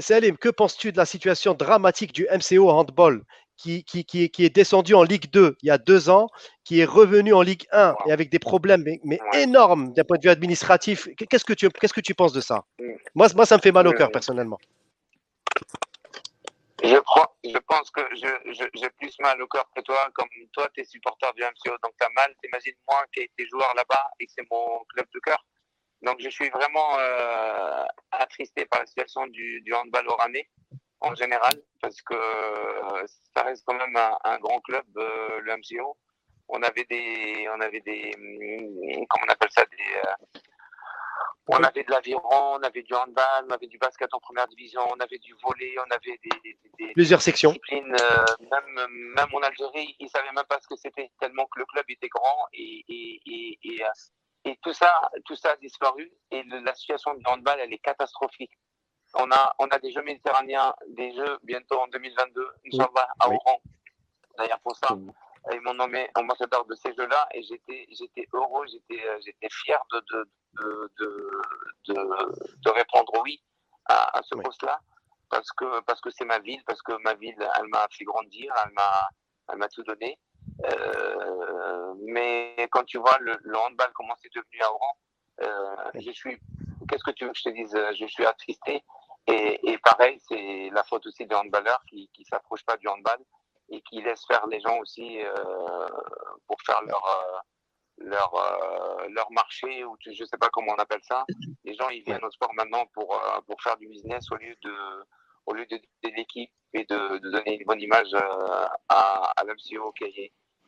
Salim, que penses-tu de la situation dramatique du MCO handball? Qui, qui, qui, qui, est descendu en Ligue 2 il y a deux ans, qui est revenu en Ligue 1 et avec des problèmes mais, énormes d'un point de vue administratif. Qu'est-ce que tu, qu'est-ce que tu penses de ça? Mm. moi, moi, ça me fait mal au cœur personnellement. Je, crois, je pense que j'ai je, je, plus mal au cœur que toi. Comme toi, tu es supporter du MCO, donc tu as mal. T'imagines moi qui ai été joueur là-bas et que c'est mon club de cœur. Donc je suis vraiment euh, attristé par la situation du, du handball oranais en général, parce que euh, ça reste quand même un, un grand club, euh, le MCO. On avait des, on avait des, hum, comment on appelle ça, des, euh, on avait de l'aviron, on avait du handball, on avait du basket en première division, on avait du volley, on avait des, des, des plusieurs sections. Même, même en Algérie, ils savaient même pas ce que c'était tellement que le club était grand et, et, et, et, et tout ça, tout ça a disparu et la situation du handball, elle est catastrophique. On a, on a des Jeux méditerranéens, des Jeux bientôt en 2022, Inch'Allah, à Oran. D'ailleurs, pour ça, ils m'ont nommé ambassadeur de ces Jeux-là et j'étais, j'étais heureux, j'étais, j'étais fier de, de, de, de, répondre oui à, à ce poste-là parce que parce que c'est ma ville, parce que ma ville, elle m'a fait grandir, elle m'a elle m'a tout donné. Euh, mais quand tu vois le, handball comment c'est devenu à Oran, euh, je suis, qu'est-ce que tu veux que je te dise? Je suis attristé. Et, pareil, c'est la faute aussi des handballeurs qui ne s'approchent pas du handball et qui laissent faire les gens aussi euh, pour faire leur, euh, leur, euh, leur marché, ou je ne sais pas comment on appelle ça. Les gens, ils viennent au sport maintenant pour, pour faire du business au lieu de, au lieu de, l'équipe et de, de, donner une bonne image à, à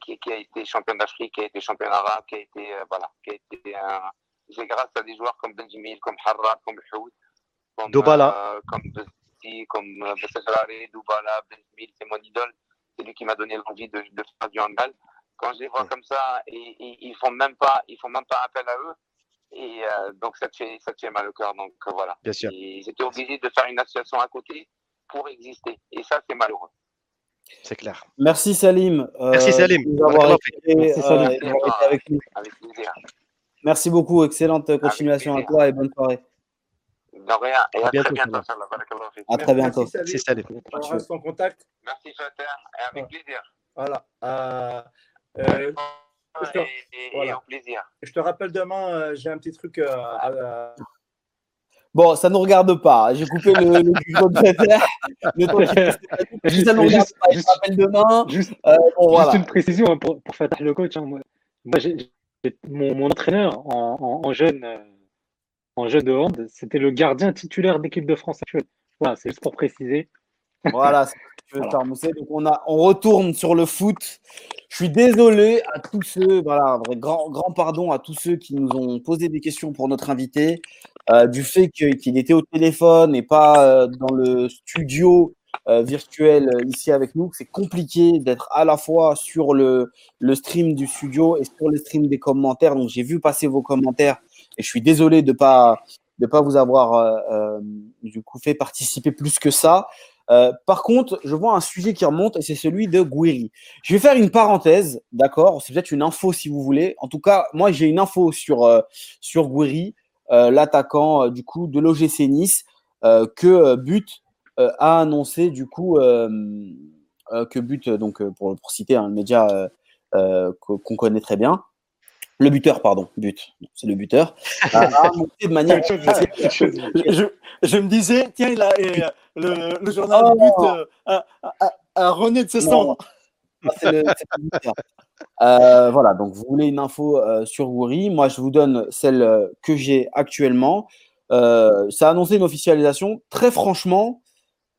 qui, qui, a été champion d'Afrique, qui a été champion arabe, qui a été, voilà, qui a été c'est grâce à des joueurs comme Benjimil, comme Harrad, comme Houd, comme, Dobala. comme Bessi, comme Bessajrari, Doubala, Benjimil, c'est mon idole. C'est lui qui m'a donné l'envie de, de, faire du handball. Quand je les vois comme ça, et, ils font même pas, ils font même pas appel à eux. Et euh, donc ça te fait, ça te fait mal au cœur. Donc euh, voilà. Bien sûr. Ils étaient obligés de faire une association à côté pour exister. Et ça, c'est malheureux. C'est clair. Merci Salim. Euh, Merci Salim. Merci, Salim. Avec nous. Avec plaisir. Merci beaucoup. Excellente continuation à toi et bonne soirée. De rien. Et à, bientôt, très bientôt. À très bientôt. Merci Salim. On reste en contact. Merci Fater. Et avec plaisir. Voilà. Euh, euh, je te, et, et, voilà. et, au plaisir. Je te rappelle demain, euh, j'ai un petit truc euh, à, Bon, ça ne nous regarde pas. J'ai coupé le, le budgétaire. juste, ça nous regarde juste, pas. Je te rappelle demain. Juste, euh, bon, juste voilà. une précision hein, pour, pour Fatah le coach. Hein, moi, mon, mon, entraîneur en, en, en jeune, euh, en jeune de hand, c'était le gardien titulaire d'équipe de France actuelle. Voilà, c'est juste pour préciser. Voilà, c'est ce que voilà. Donc on, a, on retourne sur le foot. Je suis désolé à tous ceux, voilà, grand, grand pardon à tous ceux qui nous ont posé des questions pour notre invité, euh, du fait qu'il qu était au téléphone et pas euh, dans le studio euh, virtuel ici avec nous. C'est compliqué d'être à la fois sur le, le stream du studio et sur le stream des commentaires. Donc j'ai vu passer vos commentaires et je suis désolé de pas de pas vous avoir euh, du coup fait participer plus que ça. Euh, par contre, je vois un sujet qui remonte et c'est celui de Guiri. Je vais faire une parenthèse, d'accord? C'est peut-être une info si vous voulez. En tout cas, moi j'ai une info sur euh, sur Guiri, euh, l'attaquant du coup de l'OGC Nice, que But a annoncé du coup que But, donc pour, pour citer un média qu'on connaît très bien, le buteur, pardon, but, c'est le buteur, a annoncé de manière. je, je, me disais, tiens, il a, le, le, journal oh. but euh, a, a, a, rené de ses cendres. Le, euh, voilà, donc vous voulez une info euh, sur Gouri. Moi, je vous donne celle que j'ai actuellement. Euh, ça a annoncé une officialisation. Très franchement,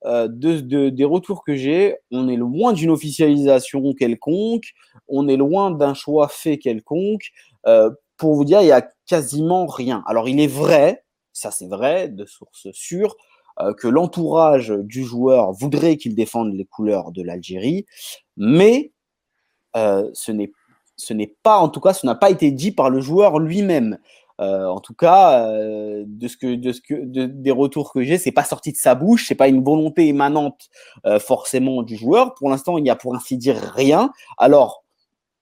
euh, de, de, des retours que j'ai, on est loin d'une officialisation quelconque, on est loin d'un choix fait quelconque. Euh, pour vous dire, il y a quasiment rien. Alors, il est vrai, ça c'est vrai, de source sûre, euh, que l'entourage du joueur voudrait qu'il défende les couleurs de l'Algérie, mais euh, ce n'est pas, en tout cas, ce n'a pas été dit par le joueur lui-même. Euh, en tout cas, de ce que, de ce que, de, des retours que j'ai, c'est pas sorti de sa bouche, c'est pas une volonté émanente euh, forcément du joueur. Pour l'instant, il n'y a pour ainsi dire rien. Alors,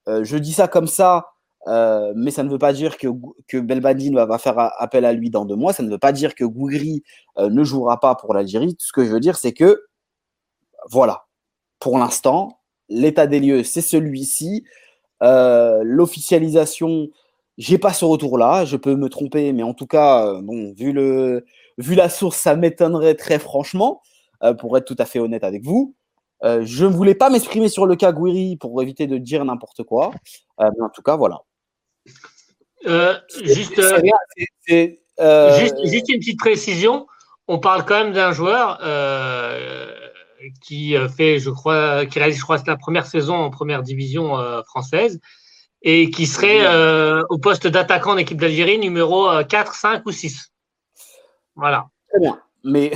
je dis ça comme ça, mais ça ne veut pas dire que, que Belbadi va, faire appel à lui dans deux mois. Ça ne veut pas dire que Gouiri ne jouera pas pour l'Algérie. Ce que je veux dire, c'est que, voilà, pour l'instant, l'état des lieux, c'est celui-ci. L'officialisation j'ai pas ce retour-là, je peux me tromper, mais en tout cas, bon, vu, le, vu la source, ça m'étonnerait très franchement, euh, pour être tout à fait honnête avec vous. Euh, je ne voulais pas m'exprimer sur le cas Guiri pour éviter de dire n'importe quoi, euh, mais en tout cas, voilà. Juste, juste, juste, une petite précision, on parle quand même d'un joueur qui fait, je crois, qui réalise, je crois, la première saison en première division française et qui serait euh, au poste d'attaquant d'équipe d'Algérie numéro 4, euh, 5 ou 6. Voilà. Très bien. Mais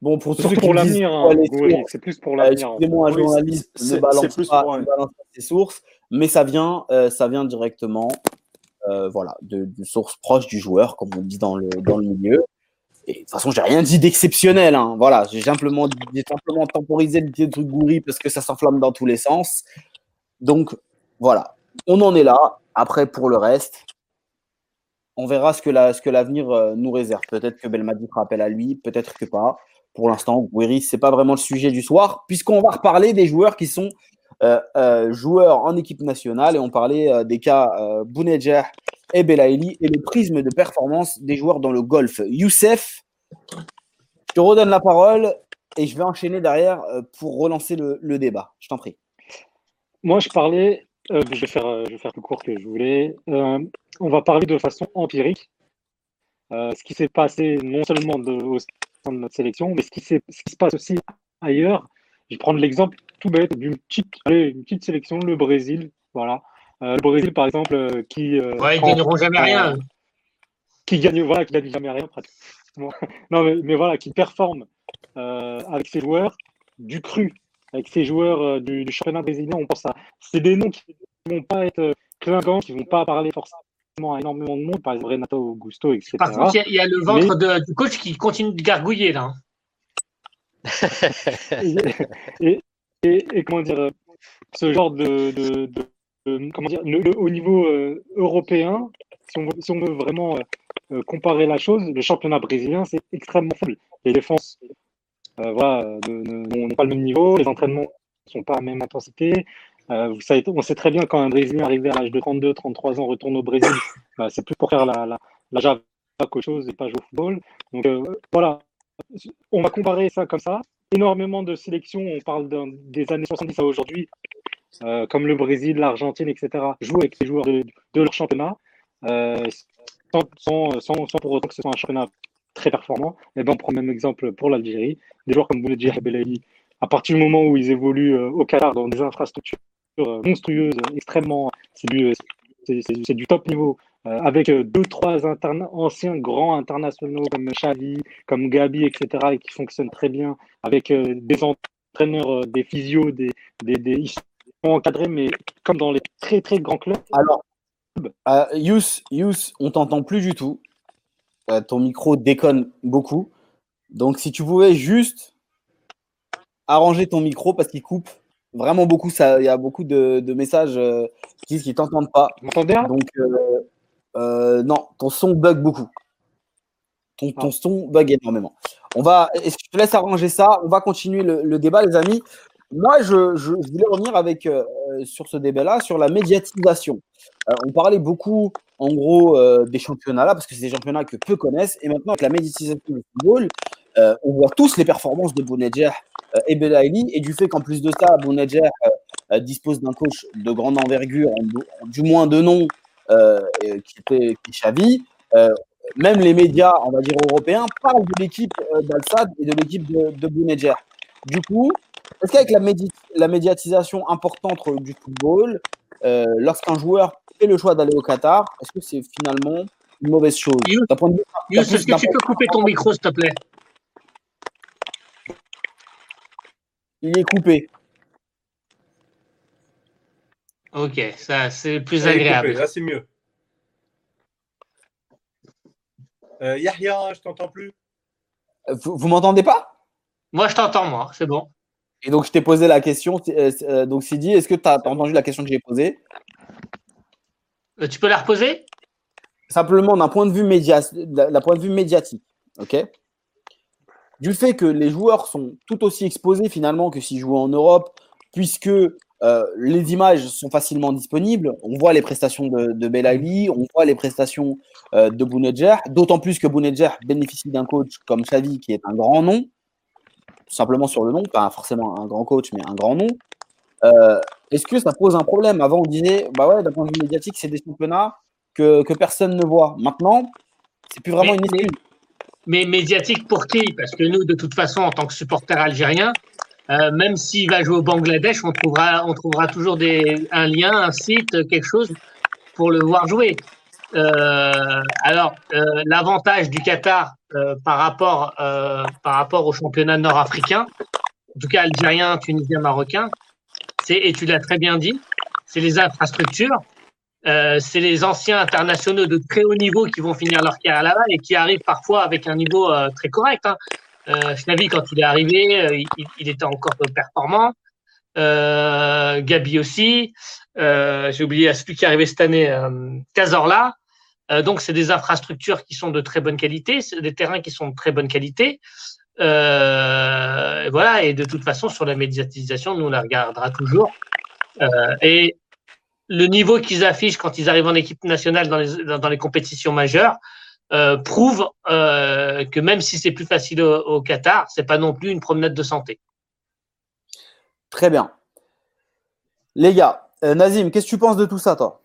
bon, pour ceux pour l'avenir, hein, oui, c'est plus pour l'avenir. Euh, Excusez-moi, un journaliste ne balance plus pas, ne balance pas ses sources, mais ça vient, euh, ça vient directement euh, voilà, de, de sources proches du joueur, comme on dit dans le, dans le milieu. Et de toute façon, j'ai rien dit d'exceptionnel. Hein. Voilà, j'ai simplement, simplement temporisé le truc gourri parce que ça s'enflamme dans tous les sens. Donc, voilà, on en est là. Après, pour le reste, on verra ce que, l'avenir euh, nous réserve. Peut-être que Belmadi fera appel à lui, peut-être que pas. Pour l'instant, ce c'est pas vraiment le sujet du soir, puisqu'on va reparler des joueurs qui sont joueurs en équipe nationale et on parlait des cas Bounedjah et Belaïli et le prisme de performance des joueurs dans le golf. Youssef, je te redonne la parole et je vais enchaîner derrière pour relancer le débat. Je t'en prie. Moi, je parlais euh, je, vais faire, euh, je vais plus court que je voulais. Euh, on va parler de façon empirique. ce qui s'est passé non seulement de, au sein de notre sélection, mais ce qui se passe aussi ailleurs. Je vais prendre l'exemple tout bête d'une petite, une petite sélection, le Brésil. Voilà. le Brésil, par exemple, qui. ouais, ils gagneront jamais rien. Qui gagne, voilà, qui gagne jamais rien, pratiquement. non, mais, mais, voilà, qui performe avec ses joueurs du cru avec ces joueurs euh, du, championnat brésilien, on pense à. C'est des noms qui ne vont pas être euh, clinquants, qui ne vont pas parler forcément à énormément de monde, par exemple Renato Augusto, etc. Par contre, il y, a le ventre du coach qui continue de gargouiller là. et, comment dire, euh, ce genre de, comment dire, au niveau européen, si on, veut vraiment comparer la chose, le championnat brésilien, c'est extrêmement faible. Les défenses euh, voilà, n'ont pas le même niveau, les entraînements ne sont pas à la même intensité. Euh, on sait très bien quand un Brésilien arrivé à l'âge de 32, 33 ans retourne au Brésil, bah, c'est plus pour faire la, la, la Java qu'autre chose et pas jouer au football. Donc euh, voilà, on va comparer ça comme ça. Énormément de sélections, on parle des années 70 à aujourd'hui, comme le Brésil, l'Argentine, etc., jouent avec les joueurs de, leur championnat, sans, sans, pour autant que ce soit un championnat très performants. Et eh ben, on prend le même exemple pour l'Algérie. Des joueurs comme Bounedjah Belaïli, à partir du moment où ils évoluent euh, au Qatar dans des infrastructures euh, monstrueuses, extrêmement, c'est du, top niveau, euh, avec deux, trois anciens grands internationaux comme Xavi, comme Gabi, etc., et qui fonctionnent très bien, avec des entraîneurs, des physios, des, des, des, ils sont encadrés, mais comme dans les très très grands clubs. Alors, Yous, Yous, on t'entend plus du tout. Euh, ton micro déconne beaucoup. Donc, si tu pouvais juste arranger ton micro parce qu'il coupe vraiment beaucoup. Il y a beaucoup de, messages euh, qui disent qu'ils ne t'entendent pas. Donc, euh, non, ton son bug beaucoup. Ton, ton, ah. son bug énormément. On va, je te laisse arranger ça? On va continuer le, débat, les amis. Moi, je, je, voulais revenir avec, sur ce débat-là, sur la médiatisation. on parlait beaucoup en gros euh, des championnats là, parce que c'est des championnats que peu connaissent. Et maintenant, avec la médiatisation du football, euh, on voit tous les performances de Bounedjer euh, et Belaïli, et du fait qu'en plus de ça, Bounedjer dispose d'un coach de grande envergure, du moins de nom, qui était Xavi. même les médias, on va dire européens, parlent de l'équipe d'Al-Sad et de l'équipe de, de Du coup, est-ce qu'avec la, la, médiatisation importante du football, lorsqu'un joueur le choix d'aller au Qatar, est-ce que c'est finalement une mauvaise chose? Est-ce que tu peux couper ton micro, s'il te plaît? Il est coupé. Ok, ça c'est plus agréable. là c'est mieux. Euh, Yahya, je t'entends plus. Vous, vous m'entendez pas? Moi je t'entends, moi, c'est bon. Et donc je t'ai posé la question. Euh, euh, donc Sidi, est-ce que tu as entendu la question que j'ai posée? Euh, tu peux la reposer? Simplement d'un point de vue point de vue médiatique, ok? Du fait que les joueurs sont tout aussi exposés finalement que s'ils jouaient en Europe, puisque euh, les images sont facilement disponibles. On voit les prestations de, de on voit les prestations euh, de Bounedjer, d'autant plus que Bounedjer bénéficie d'un coach comme Xavi qui est un grand nom, simplement sur le nom, pas forcément un grand coach, mais un grand nom. Euh, est-ce que ça pose un problème? Avant, on disait, bah ouais, d'un point de vue médiatique, c'est des championnats que, que, personne ne voit. Maintenant, c'est plus vraiment une excuse. Mais, médiatique pour qui? Parce que nous, de toute façon, en tant que supporters algériens, euh, même s'il va jouer au Bangladesh, on trouvera, on trouvera toujours des, un lien, un site, quelque chose pour le voir jouer. Euh, alors, l'avantage du Qatar par, rapport, par rapport au championnat nord-africain, en tout cas algérien, tunisien, marocain, et tu l'as très bien dit, c'est les infrastructures. c'est les anciens internationaux de très haut niveau qui vont finir leur carrière là-bas et qui arrivent parfois avec un niveau très correct. Hein. Quand il est arrivé, il, était encore performant. Gabi aussi. J'ai oublié celui qui est arrivé cette année, Cazorla. donc, c'est des infrastructures qui sont de très bonne qualité, des terrains qui sont de très bonne qualité. Euh, voilà, et de toute façon, sur la médiatisation, nous, on la regardera toujours. Euh, et le niveau qu'ils affichent quand ils arrivent en équipe nationale dans, les compétitions majeures euh, prouve que même si c'est plus facile au, au Qatar, c'est pas non plus une promenade de santé. Très bien. Les gars, Nazim, qu'est-ce que tu penses de tout ça, toi?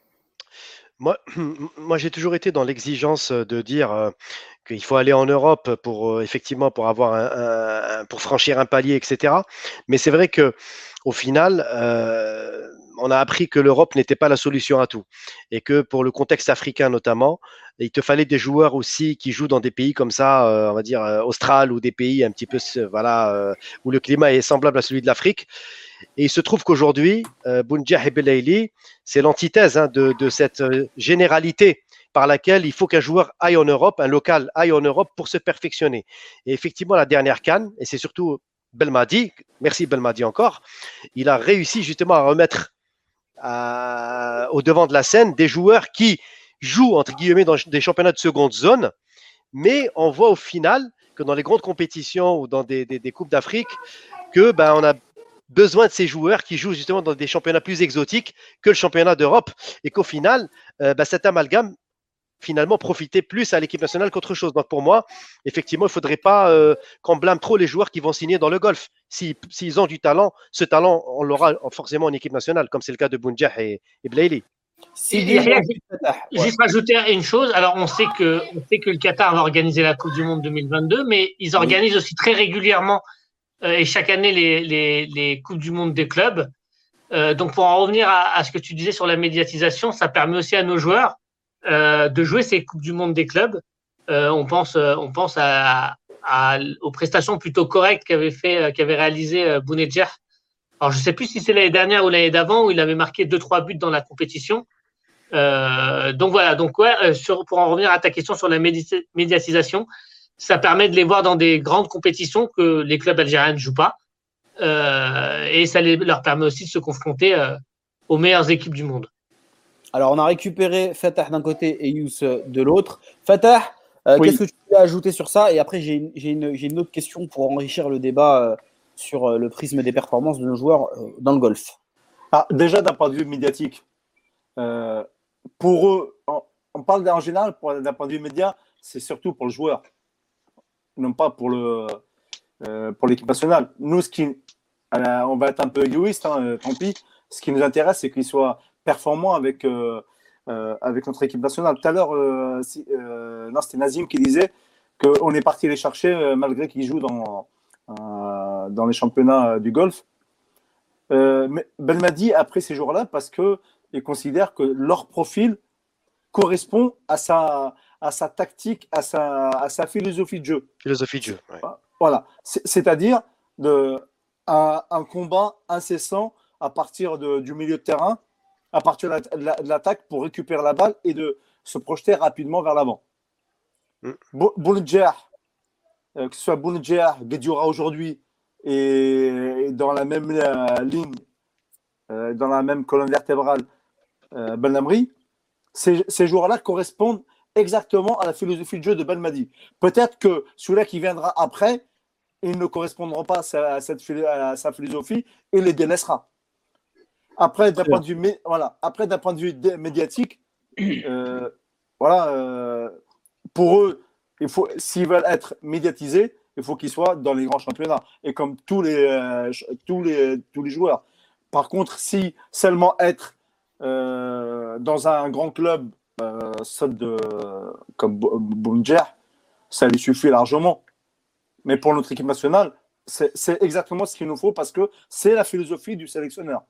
Moi, moi j'ai toujours été dans l'exigence de dire qu'il faut aller en Europe pour effectivement pour avoir un, pour franchir un palier, etc. Mais c'est vrai que au final, on a appris que l'Europe n'était pas la solution à tout et que pour le contexte africain notamment, il te fallait des joueurs aussi qui jouent dans des pays comme ça, on va dire austral ou des pays un petit peu voilà où le climat est semblable à celui de l'Afrique. Et il se trouve qu'aujourd'hui, euh, c'est l'antithèse hein, de, cette euh, généralité par laquelle il faut qu'un joueur aille en Europe, un local aille en Europe pour se perfectionner. Et effectivement, la dernière canne, et c'est surtout Belmadi, merci Belmadi encore, il a réussi justement à remettre euh, au devant de la scène des joueurs qui jouent entre guillemets dans des championnats de seconde zone, mais on voit au final que dans les grandes compétitions ou dans des, des coupes d'Afrique, que ben on a besoin de ces joueurs qui jouent justement dans des championnats plus exotiques que le championnat d'Europe. Et qu'au final, euh, bah, cet amalgame finalement profitait plus à l'équipe nationale qu'autre chose. Donc pour moi, effectivement, il ne faudrait pas euh, qu'on blâme trop les joueurs qui vont signer dans le golf. S'ils ont du talent, ce talent, on l'aura forcément en équipe nationale, comme c'est le cas de Bounjah et, et Juste rajouter une chose. Alors, on sait que on sait que le Qatar va organiser la Coupe du Monde 2022, mais ils organisent aussi très régulièrement euh, et chaque année les, les, les, Coupes du Monde des clubs. Euh, donc pour en revenir à, à, ce que tu disais sur la médiatisation, ça permet aussi à nos joueurs euh, de jouer ces Coupes du Monde des clubs. Euh, on pense, euh, aux prestations plutôt correctes qu'avait fait, qu'avait réalisé euh. Alors je sais plus si c'est l'année dernière ou l'année d'avant où il avait marqué deux trois buts dans la compétition. donc voilà, donc pour en revenir à ta question sur la médiatisation, ça permet de les voir dans des grandes compétitions que les clubs algériens ne jouent pas. Euh, et ça leur permet aussi de se confronter euh, aux meilleures équipes du monde. Alors, on a récupéré Fatah d'un côté et Yous de l'autre. Fatah, euh, qu'est-ce que tu peux ajouter sur ça? Et après, j'ai une, une, autre question pour enrichir le débat sur le prisme des performances de nos joueurs dans le golf. Ah, déjà, d'un point de vue médiatique, pour eux, on, on parle en général, d'un point de vue média, c'est surtout pour le joueur non pas pour le euh, pour l'équipe nationale. Nous, ce qui, on va être un peu égoïste, hein, euh, tant pis. Ce qui nous intéresse, c'est qu'il soit performant avec euh, avec notre équipe nationale. Tout à l'heure, non, c'était Nazim qui disait qu'on est parti les chercher malgré qu'ils jouent dans dans les championnats du golf. mais Belmadi a pris ces jours-là parce que il considère que leur profil correspond à sa à sa tactique, à sa, à sa philosophie de jeu. Philosophie de jeu. Voilà. C'est-à-dire de, un, un, combat incessant à partir de, du milieu de terrain, à partir de l'attaque pour récupérer la balle et de se projeter rapidement vers l'avant. Mm. Euh, que ce soit Bounedjah, Guedioura aujourd'hui, et, dans la même euh, ligne, euh, dans la même colonne vertébrale, euh, Ben ces, ces joueurs-là correspondent exactement à la philosophie de jeu de Belmadi. Peut-être que celui-là qui viendra après, ils ne correspondront pas à, cette, sa philosophie et les délaissera. Après, d'un point, de vue, voilà, après, d'un point de vue médiatique, euh, voilà, euh, pour eux, il faut, s'ils veulent être médiatisés, il faut qu'ils soient dans les grands championnats. Et comme tous les, euh, tous les, tous les joueurs. Par contre, si seulement être dans un grand club de, comme Bunjer, ça lui suffit largement. Mais pour notre équipe nationale, c'est exactement ce qu'il nous faut parce que c'est la philosophie du sélectionneur.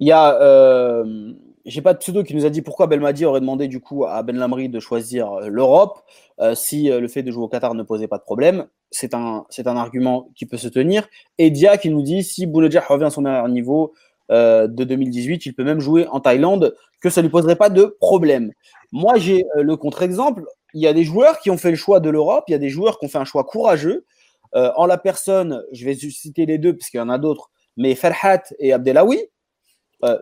Il y a, euh, j'ai pas de pseudo qui nous a dit pourquoi Belmadi aurait demandé du coup à Ben Lamri de choisir euh, l'Europe euh, si euh, le fait de jouer au Qatar ne posait pas de problème. C'est un, c'est un argument qui peut se tenir. Et Dia qui nous dit si Bounedjah revient à son meilleur niveau, de 2018. Il peut même jouer en Thaïlande, que ça ne lui poserait pas de problème. Moi, j'ai le contre-exemple. Il y a des joueurs qui ont fait le choix de l'Europe, il y a des joueurs qui ont fait un choix courageux. en la personne, je vais citer les deux parce qu'il y en a d'autres, mais Ferhat et Abdelawi,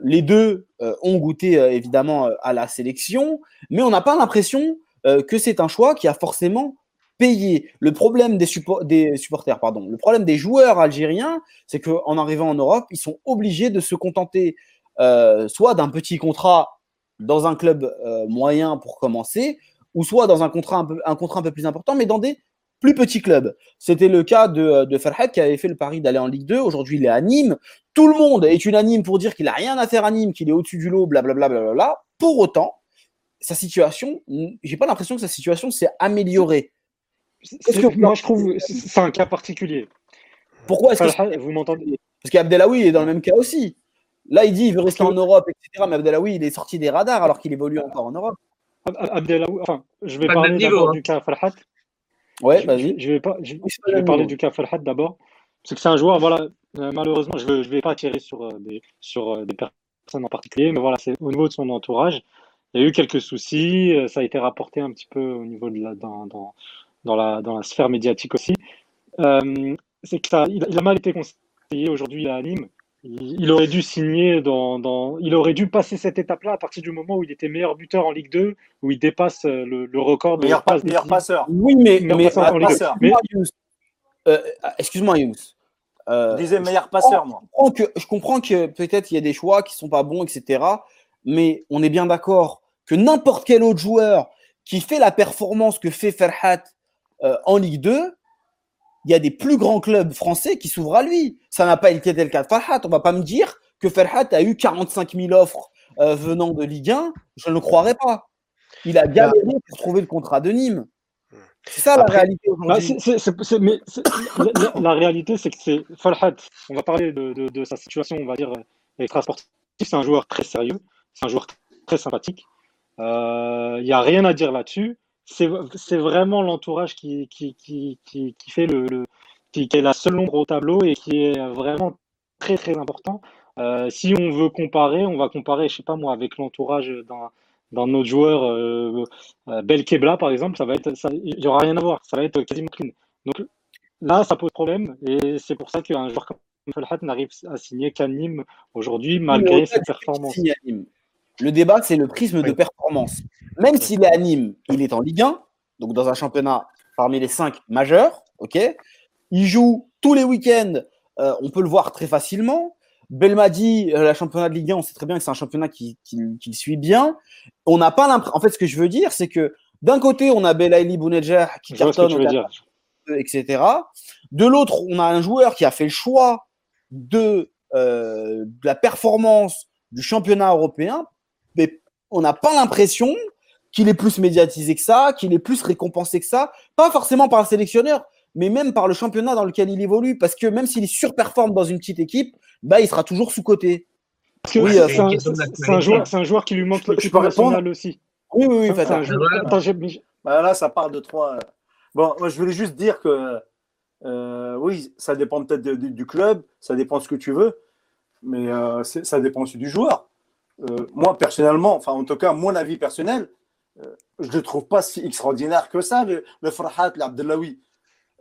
les deux ont goûté évidemment à la sélection, mais on n'a pas l'impression que c'est un choix qui a forcément payer. Le problème des, supporters, pardon, le problème des joueurs algériens, c'est qu'en arrivant en Europe, ils sont obligés de se contenter euh, soit d'un petit contrat dans un club euh, moyen pour commencer, ou soit dans un contrat un peu plus important, mais dans des plus petits clubs. C'était le cas de, de Farhat qui avait fait le pari d'aller en Ligue 2. Aujourd'hui, il est à Nîmes. Tout le monde est unanime pour dire qu'il n'a rien à faire à Nîmes, qu'il est au-dessus du lot, blablabla. Bla, bla, bla, Pour autant, sa situation, j'ai pas l'impression que sa situation s'est améliorée. Que, moi, je trouve c'est un cas particulier. Pourquoi est-ce que vous m'entendez? Parce qu'Abdelawi est dans le même cas aussi. Là, il dit il veut rester en Europe, etc. Mais Abdelawi, il est sorti des radars alors qu'il évolue encore en Europe. Abdelawi, enfin, je vais parler d'abord hein. du cas Farhat. Ouais, vas-y. Je, vais, pas, je, vais parler du cas Farhat d'abord. Parce que c'est un joueur, voilà, euh, malheureusement, je ne vais, pas tirer sur, euh, des, sur euh, des personnes en particulier, mais voilà, c'est au niveau de son entourage. Il y a eu quelques soucis, ça a été rapporté un petit peu au niveau de la, dans, dans, dans la, dans la sphère médiatique aussi, euh, c'est que ça, il, a mal été conseillé aujourd'hui à Nîmes. Il, aurait dû signer dans, dans, il aurait dû passer cette étape-là à partir du moment où il était meilleur buteur en Ligue 2, où il dépasse euh, le, le record de meilleur, meilleur passeur. Oui, mais, mais, euh, excuse-moi, Yous. Euh, je disais meilleur passeur, moi. Je comprends que, je comprends que peut-être il y a des choix qui sont pas bons, etc. Mais on est bien d'accord que n'importe quel autre joueur qui fait la performance que fait Ferhat euh, en Ligue 2, il y a des plus grands clubs français qui s'ouvrent à lui. Ça n'a pas été le cas de Farhat. On va pas me dire que Farhat a eu 45 000 offres euh, venant de Ligue 1. Je ne le croirais pas. Il a galéré pour trouver le contrat de Nîmes. C'est ça la réalité aujourd'hui. la, réalité, c'est que c'est Farhat. On va parler de, sa situation, on va dire, extra-sportive. C'est un joueur très sérieux. C'est un joueur très sympathique. Euh, il n'y a rien à dire là-dessus c'est vraiment l'entourage qui, qui, qui, qui, fait le, qui, est la seule ombre au tableau et qui est vraiment très très important. Euh, si on veut comparer, on va comparer, je sais pas moi, avec l'entourage d'un dans notre joueur euh, euh Belkebla par exemple, ça va être, il n'y aura rien à voir, ça va être quasiment clean. Donc là, ça pose problème et c'est pour ça qu'un joueur comme Falhat n'arrive à signer qu'à Nîmes aujourd'hui malgré ses performances. Le débat, c'est le prisme de performance. Même s'il est à Nîmes, il est en Ligue 1, donc dans un championnat parmi les cinq majeurs. ok il joue tous les week-ends, euh, on peut le voir très facilement. Belmadi, euh, la championnat de Ligue 1, on sait très bien que c'est un championnat qui, qui, suit bien. On n'a pas l'impression. En fait, ce que je veux dire, c'est que d'un côté, on a Belaïli Bounedjah qui cartonne, etc. De l'autre, on a un joueur qui a fait le choix de, euh, de la performance du championnat européen mais on n'a pas l'impression qu'il est plus médiatisé que ça, qu'il est plus récompensé que ça, pas forcément par le sélectionneur, mais même par le championnat dans lequel il évolue, parce que même s'il surperforme dans une petite équipe, bah, il sera toujours sous-côté. Oui, euh, c'est un, un, joueur qui lui manque l'équipe nationale aussi. Oui, oui, oui. Bah, là, ça part de trois. Bon, moi, je voulais juste dire que euh, oui, ça dépend peut-être du club, ça dépend de ce que tu veux, mais euh, ça dépend aussi du joueur. Euh, moi, personnellement, enfin, en tout cas, mon avis personnel, euh, je ne le trouve pas si extraordinaire que ça, le, le Farhat, l'Abdelawi.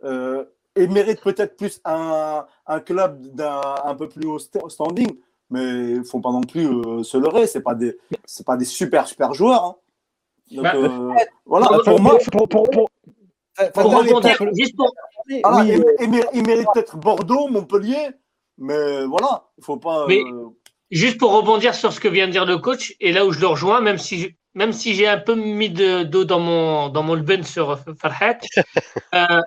Euh, il mérite peut-être plus un, un club d'un un peu plus haut standing, mais il ne faut pas non plus se leurrer. Ce pas, des, pas des super, super joueurs. Hein. Donc, bah, voilà, pour, moi. Pour, pour, pour, juste pour... Ah, il, il, mérite peut-être Bordeaux, Montpellier, mais voilà, il ne faut pas. Juste pour rebondir sur ce que vient de dire le coach, et là où je le rejoins, même si, même si j'ai un peu mis d'eau dans mon, dans mon ben sur Farhat, euh,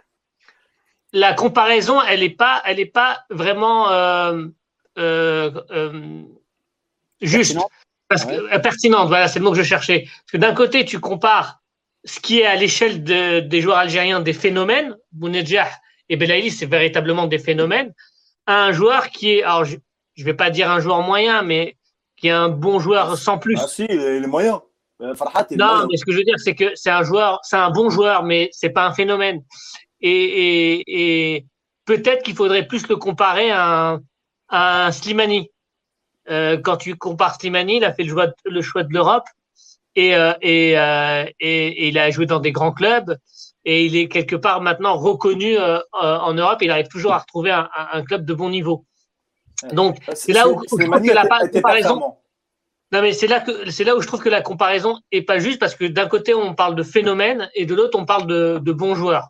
la comparaison, elle n'est pas, elle est pas vraiment euh, euh, juste. Pertinente. Parce que, pertinente, voilà, c'est le mot que je cherchais. Parce que d'un côté, tu compares ce qui est à l'échelle de, des joueurs algériens des phénomènes, Bounedjah et Belaïli, c'est véritablement des phénomènes, à un joueur qui est, alors je vais pas dire un joueur moyen, mais qui est un bon joueur sans plus. Ah si, il est moyen. Euh, non, mais ce que je veux dire, c'est que c'est un joueur, c'est un bon joueur, mais c'est pas un phénomène. Et, peut-être qu'il faudrait plus le comparer à un, Slimani. quand tu compares Slimani, il a fait le choix de, le choix de l'Europe et, et, et, il a joué dans des grands clubs et il est quelque part maintenant reconnu en Europe. Il arrive toujours à retrouver un, un club de bon niveau. Donc, c'est là où je trouve que la comparaison. Non, mais c'est là, que, c'est là où je trouve que la comparaison est pas juste parce que d'un côté, on parle de phénomène et de l'autre, on parle de, de bons joueurs.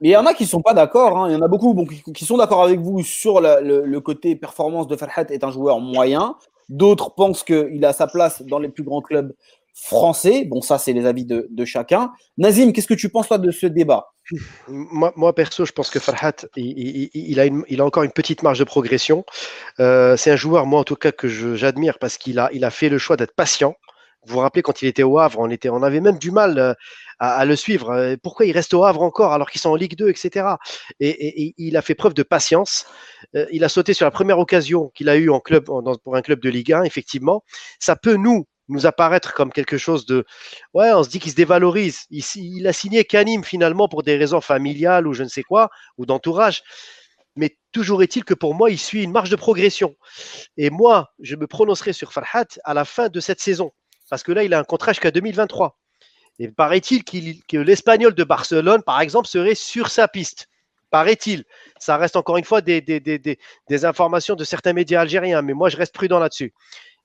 Mais il y en a qui ne sont pas d'accord. Hein. Il y en a beaucoup bon, qui, sont d'accord avec vous sur le, le, côté performance de Farhat est un joueur moyen. D'autres pensent qu'il a sa place dans les plus grands clubs français. Bon, ça, c'est les avis de, de chacun. Nazim, qu'est-ce que tu penses toi de ce débat? Moi, perso, je pense que Farhat, il, a, il, a, encore une petite marge de progression. Euh, c'est un joueur, moi en tout cas, que j'admire parce qu'il a, il a fait le choix d'être patient. Vous vous rappelez quand il était au Havre, on, était, on avait même du mal euh, à, le suivre. Euh, pourquoi il reste au Havre encore alors qu'ils sont en Ligue 2, etc. Et, il a fait preuve de patience. il a sauté sur la première occasion qu'il a eue en club, en, pour un club de Ligue 1, effectivement. Ça peut nous nous apparaître comme quelque chose de ouais on se dit qu'il se dévalorise. Il, a signé Canim finalement pour des raisons familiales ou je ne sais quoi ou d'entourage. Mais toujours est-il que pour moi il suit une marge de progression. Et moi je me prononcerai sur Farhat à la fin de cette saison. Parce que là il a un contrat jusqu'à 2023 et paraît-il que l'espagnol de Barcelone par exemple serait sur sa piste. Paraît-il. Ça reste encore une fois des informations de certains médias algériens. Mais moi je reste prudent là-dessus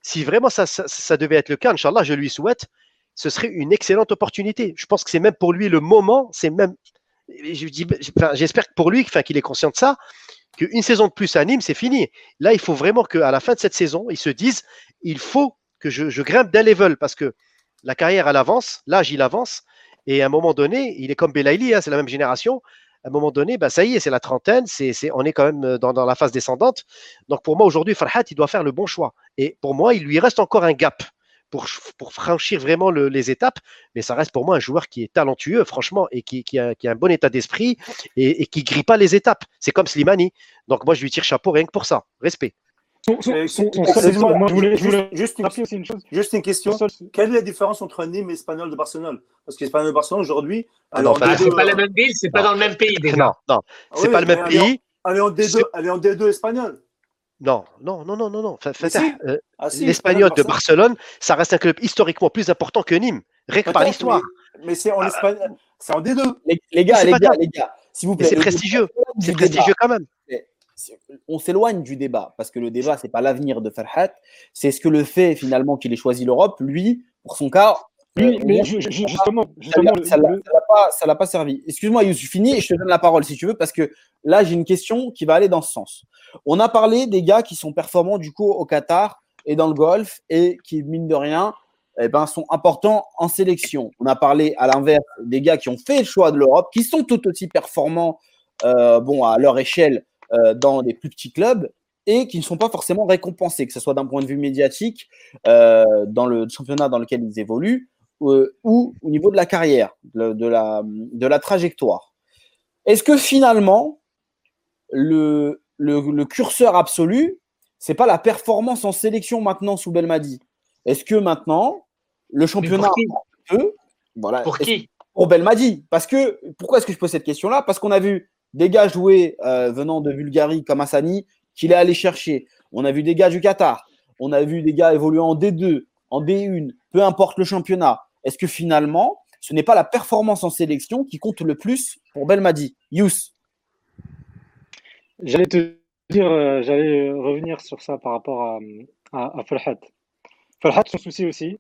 si vraiment ça, devait être le cas, Inch'Allah, je lui souhaite, ce serait une excellente opportunité. Je pense que c'est même pour lui le moment, c'est même, j'espère que pour lui, qu'il est conscient de ça, qu'une saison de plus à Nîmes, c'est fini. Là, il faut vraiment qu'à la fin de cette saison, il se dise, il faut que je, grimpe d'un level parce que la carrière, elle avance, l'âge, il avance, et à un moment donné, il est comme Belaïli, hein, c'est la même génération, à un moment donné, bah, ça y est, c'est la trentaine, c'est, on est quand même euh, dans, la phase descendante. Donc pour moi, aujourd'hui, Farhat, il doit faire le bon choix. Et pour moi, il lui reste encore un gap pour, pour franchir vraiment les étapes. Mais ça reste pour moi un joueur qui est talentueux, franchement, et qui, a, un bon état d'esprit et, et qui grille pas les étapes. C'est comme Slimani. Donc moi, je lui tire chapeau rien que pour ça. Respect. Juste, une, juste une question. Quelle est la différence entre Nîmes et l'Espagnol de Barcelone? Parce qu'Espagnol de Barcelone aujourd'hui. Ah non, c'est pas la même ville, c'est pas dans le même pays déjà. Non, non, ah c'est pas le même pays. Elle est en D2, elle est en D2 espagnol. Non, non, non, non, non, non. Euh, ah, L'espagnol de Barcelone, ça reste un club historiquement plus important que Nîmes, rien que par l'histoire. Mais, c'est en c'est en D2. Les, gars, les gars, les gars, s'il vous plaît. C'est prestigieux, c'est prestigieux quand même on s'éloigne du débat parce que le débat c'est pas l'avenir de Farhat, c'est ce que le fait finalement qu'il ait choisi l'Europe. Lui, pour son cas, oui, mais justement, ça ne l'a pas, servi. Excuse-moi, Youssef, finis et je te donne la parole si tu veux, parce que là, j'ai une question qui va aller dans ce sens. On a parlé des gars qui sont performants du coup au Qatar et dans le golf et qui, mine de rien, eh ben, sont importants en sélection. On a parlé à l'inverse des gars qui ont fait le choix de l'Europe, qui sont tout aussi performants euh, bon, à leur échelle euh, dans des plus petits clubs et qui ne sont pas forcément récompensés, que ce soit d'un point de vue médiatique, euh, dans le championnat dans lequel ils évoluent, euh, ou au niveau de la carrière, de, la, de la trajectoire. Est-ce que finalement, le, le, curseur absolu, c'est pas la performance en sélection maintenant sous Belmadi? Est-ce que maintenant, le championnat peut, voilà, pour qui? Pour Belmadi? Parce que, pourquoi est-ce que je pose cette question-là? Parce qu'on a vu des gars joués euh, venant de Bulgarie comme Hassani qu'il est allé chercher. On a vu des gars du Qatar. On a vu des gars évoluer en D2, en D1, peu importe le championnat. Est-ce que finalement, ce n'est pas la performance en sélection qui compte le plus pour Belmadi? Yous J'allais te dire, euh, j'allais revenir sur ça par rapport à, à, Farhat. Farhat, son souci aussi,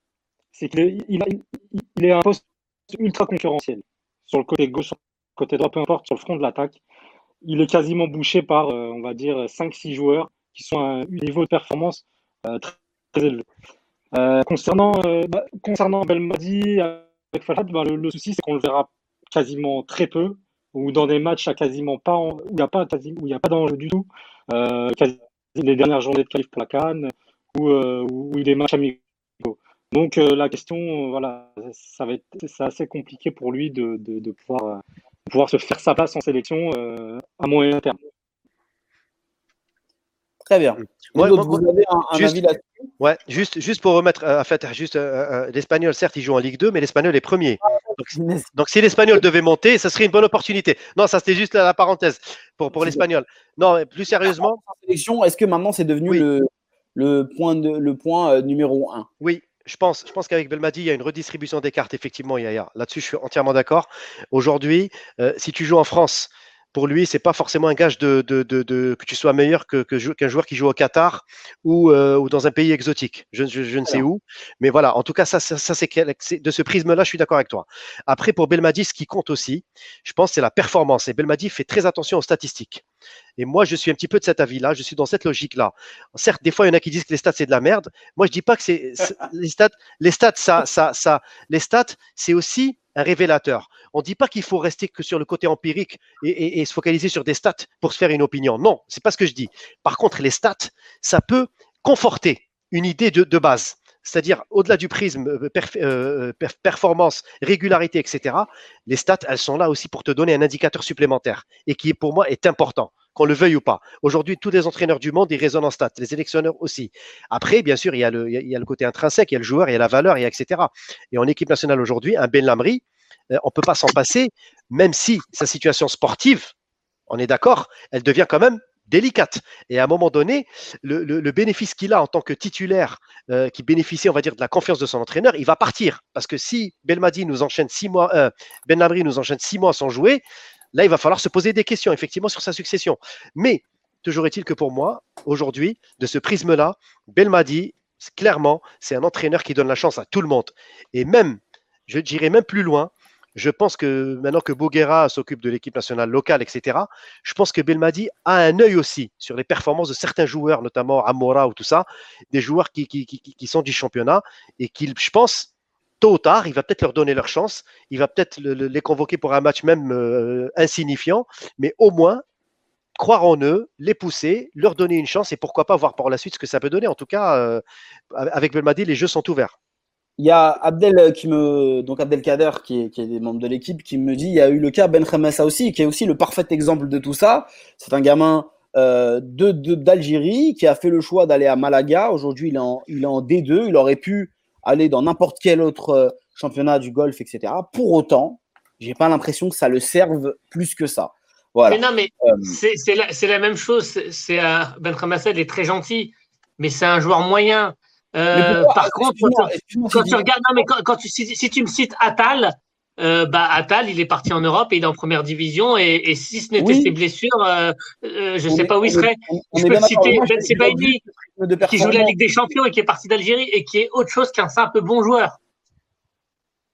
c'est qu'il est, est un poste ultra concurrentiel. Sur le côté gauche, côté droit, peu importe, sur le front de l'attaque. Il est quasiment bouché par, euh, on va dire, 5-6 joueurs qui sont à un niveau de performance euh, très, élevé. Euh, concernant, bah, concernant Belmadi avec Falhat, bah, le, souci c'est qu'on le verra quasiment très peu, ou dans des matchs à quasiment pas, où il n'y a pas, pas d'enjeu du tout, les dernières journées de qualif pour la Cannes, ou, ou des matchs amicaux. Donc la question, voilà, ça va être c'est assez compliqué pour lui de, de pouvoir pouvoir se faire sa place en sélection euh, à moyen terme. Très bien. vous avez un, juste, avis là-dessus? Ouais, juste, juste pour remettre, euh, en fait, juste euh, l'espagnol, certes, il joue en Ligue 2, mais l'espagnol est premier. Donc, si l'espagnol devait monter, ça serait une bonne opportunité. Non, ça c'était juste la, parenthèse pour, pour l'espagnol. Non, plus sérieusement. Est-ce que maintenant c'est devenu le, le point, de, le point numéro 1. Oui, je pense, je pense qu'avec Belmadi, il y a une redistribution des cartes, effectivement, Yaya. Là-dessus, je suis entièrement d'accord. Aujourd'hui, si tu joues en France, pour lui, c'est pas forcément un gage de, que tu sois meilleur qu'un que, joueur qui joue au Qatar ou, euh, ou dans un pays exotique. Je, ne sais où. Mais voilà, en tout cas, ça, ça, c'est de ce prisme-là, je suis d'accord avec toi. Après, pour Belmadi, ce qui compte aussi, je pense, c'est la performance. Et Belmadi fait très attention aux statistiques. Et moi, je suis un petit peu de cet avis-là, je suis dans cette logique-là. Certes, des fois, il y en a qui disent que les stats, c'est de la merde. Moi, je dis pas que c'est les stats, les stats, ça, ça, ça, les stats, c'est aussi un révélateur. On ne dit pas qu'il faut rester que sur le côté empirique et, se focaliser sur des stats pour se faire une opinion. Non, c'est pas ce que je dis. Par contre, les stats, ça peut conforter une idée de, base. C'est-à-dire, au-delà du prisme euh, euh, performance, régularité, etc., les stats, elles sont là aussi pour te donner un indicateur supplémentaire et qui, pour moi, est important qu'on le veuille ou pas. Aujourd'hui, tous les entraîneurs du monde, ils raisonnent en stats, les sélectionneurs aussi. Après, bien sûr, il y, a le, côté intrinsèque, il y a le joueur, il y a la valeur, etc. Et en équipe nationale aujourd'hui, un Ben Lamry, euh, on ne peut pas s'en passer, même si sa situation sportive, on est d'accord, elle devient quand même délicate. Et à un moment donné, le, bénéfice qu'il a en tant que titulaire, euh, qui bénéficie, on va dire, de la confiance de son entraîneur, il va partir. Parce que si Belmadi nous enchaîne six mois, euh, Ben Lamry nous enchaîne six mois sans jouer, là, il va falloir se poser des questions, effectivement, sur sa succession. Mais toujours est-il que pour moi, aujourd'hui, de ce prisme-là, Belmadi, clairement, c'est un entraîneur qui donne la chance à tout le monde. Et même, je dirais même plus loin, je pense que maintenant que Boguera s'occupe de l'équipe nationale locale, etc., je pense que Belmadi a un œil aussi sur les performances de certains joueurs, notamment Amora ou tout ça, des joueurs qui, sont du championnat et qui, je pense, tôt ou tard, il va peut-être leur donner leur chance, il va peut-être les convoquer pour un match même euh, insignifiant, mais au moins croire en eux, les pousser, leur donner une chance et pourquoi pas voir par la suite ce que ça peut donner. En tout cas, euh, avec Belmadi, les jeux sont ouverts. Il y a Abdel qui me, donc Abdelkader qui est, qui est des membres de l'équipe, qui me dit il y a eu le cas Ben Khamassa aussi, qui est aussi le parfait exemple de tout ça. C'est un gamin euh, de d'Algérie qui a fait le choix d'aller à Malaga. Aujourd'hui, il, est en, il est en D2. Il aurait pu aller dans n'importe quel autre euh, championnat du golf, etc. Pour autant, j'ai pas l'impression que ça le serve plus que ça. Voilà. Mais non, mais euh, c'est la, la, même chose. C'est Ben Khamassa, il est très gentil, mais c'est un joueur moyen. Euh, par contre, quand, tu regardes, non, mais quand, tu, si, tu me cites Atal, euh, bah, Atal, il est parti en Europe et il est en première division. Et, si ce n'était ses blessures, euh, je ne sais pas où il serait. je peux citer Ben Sebaini, qui joue la Ligue des Champions et qui est parti d'Algérie et qui est autre chose qu'un simple bon joueur.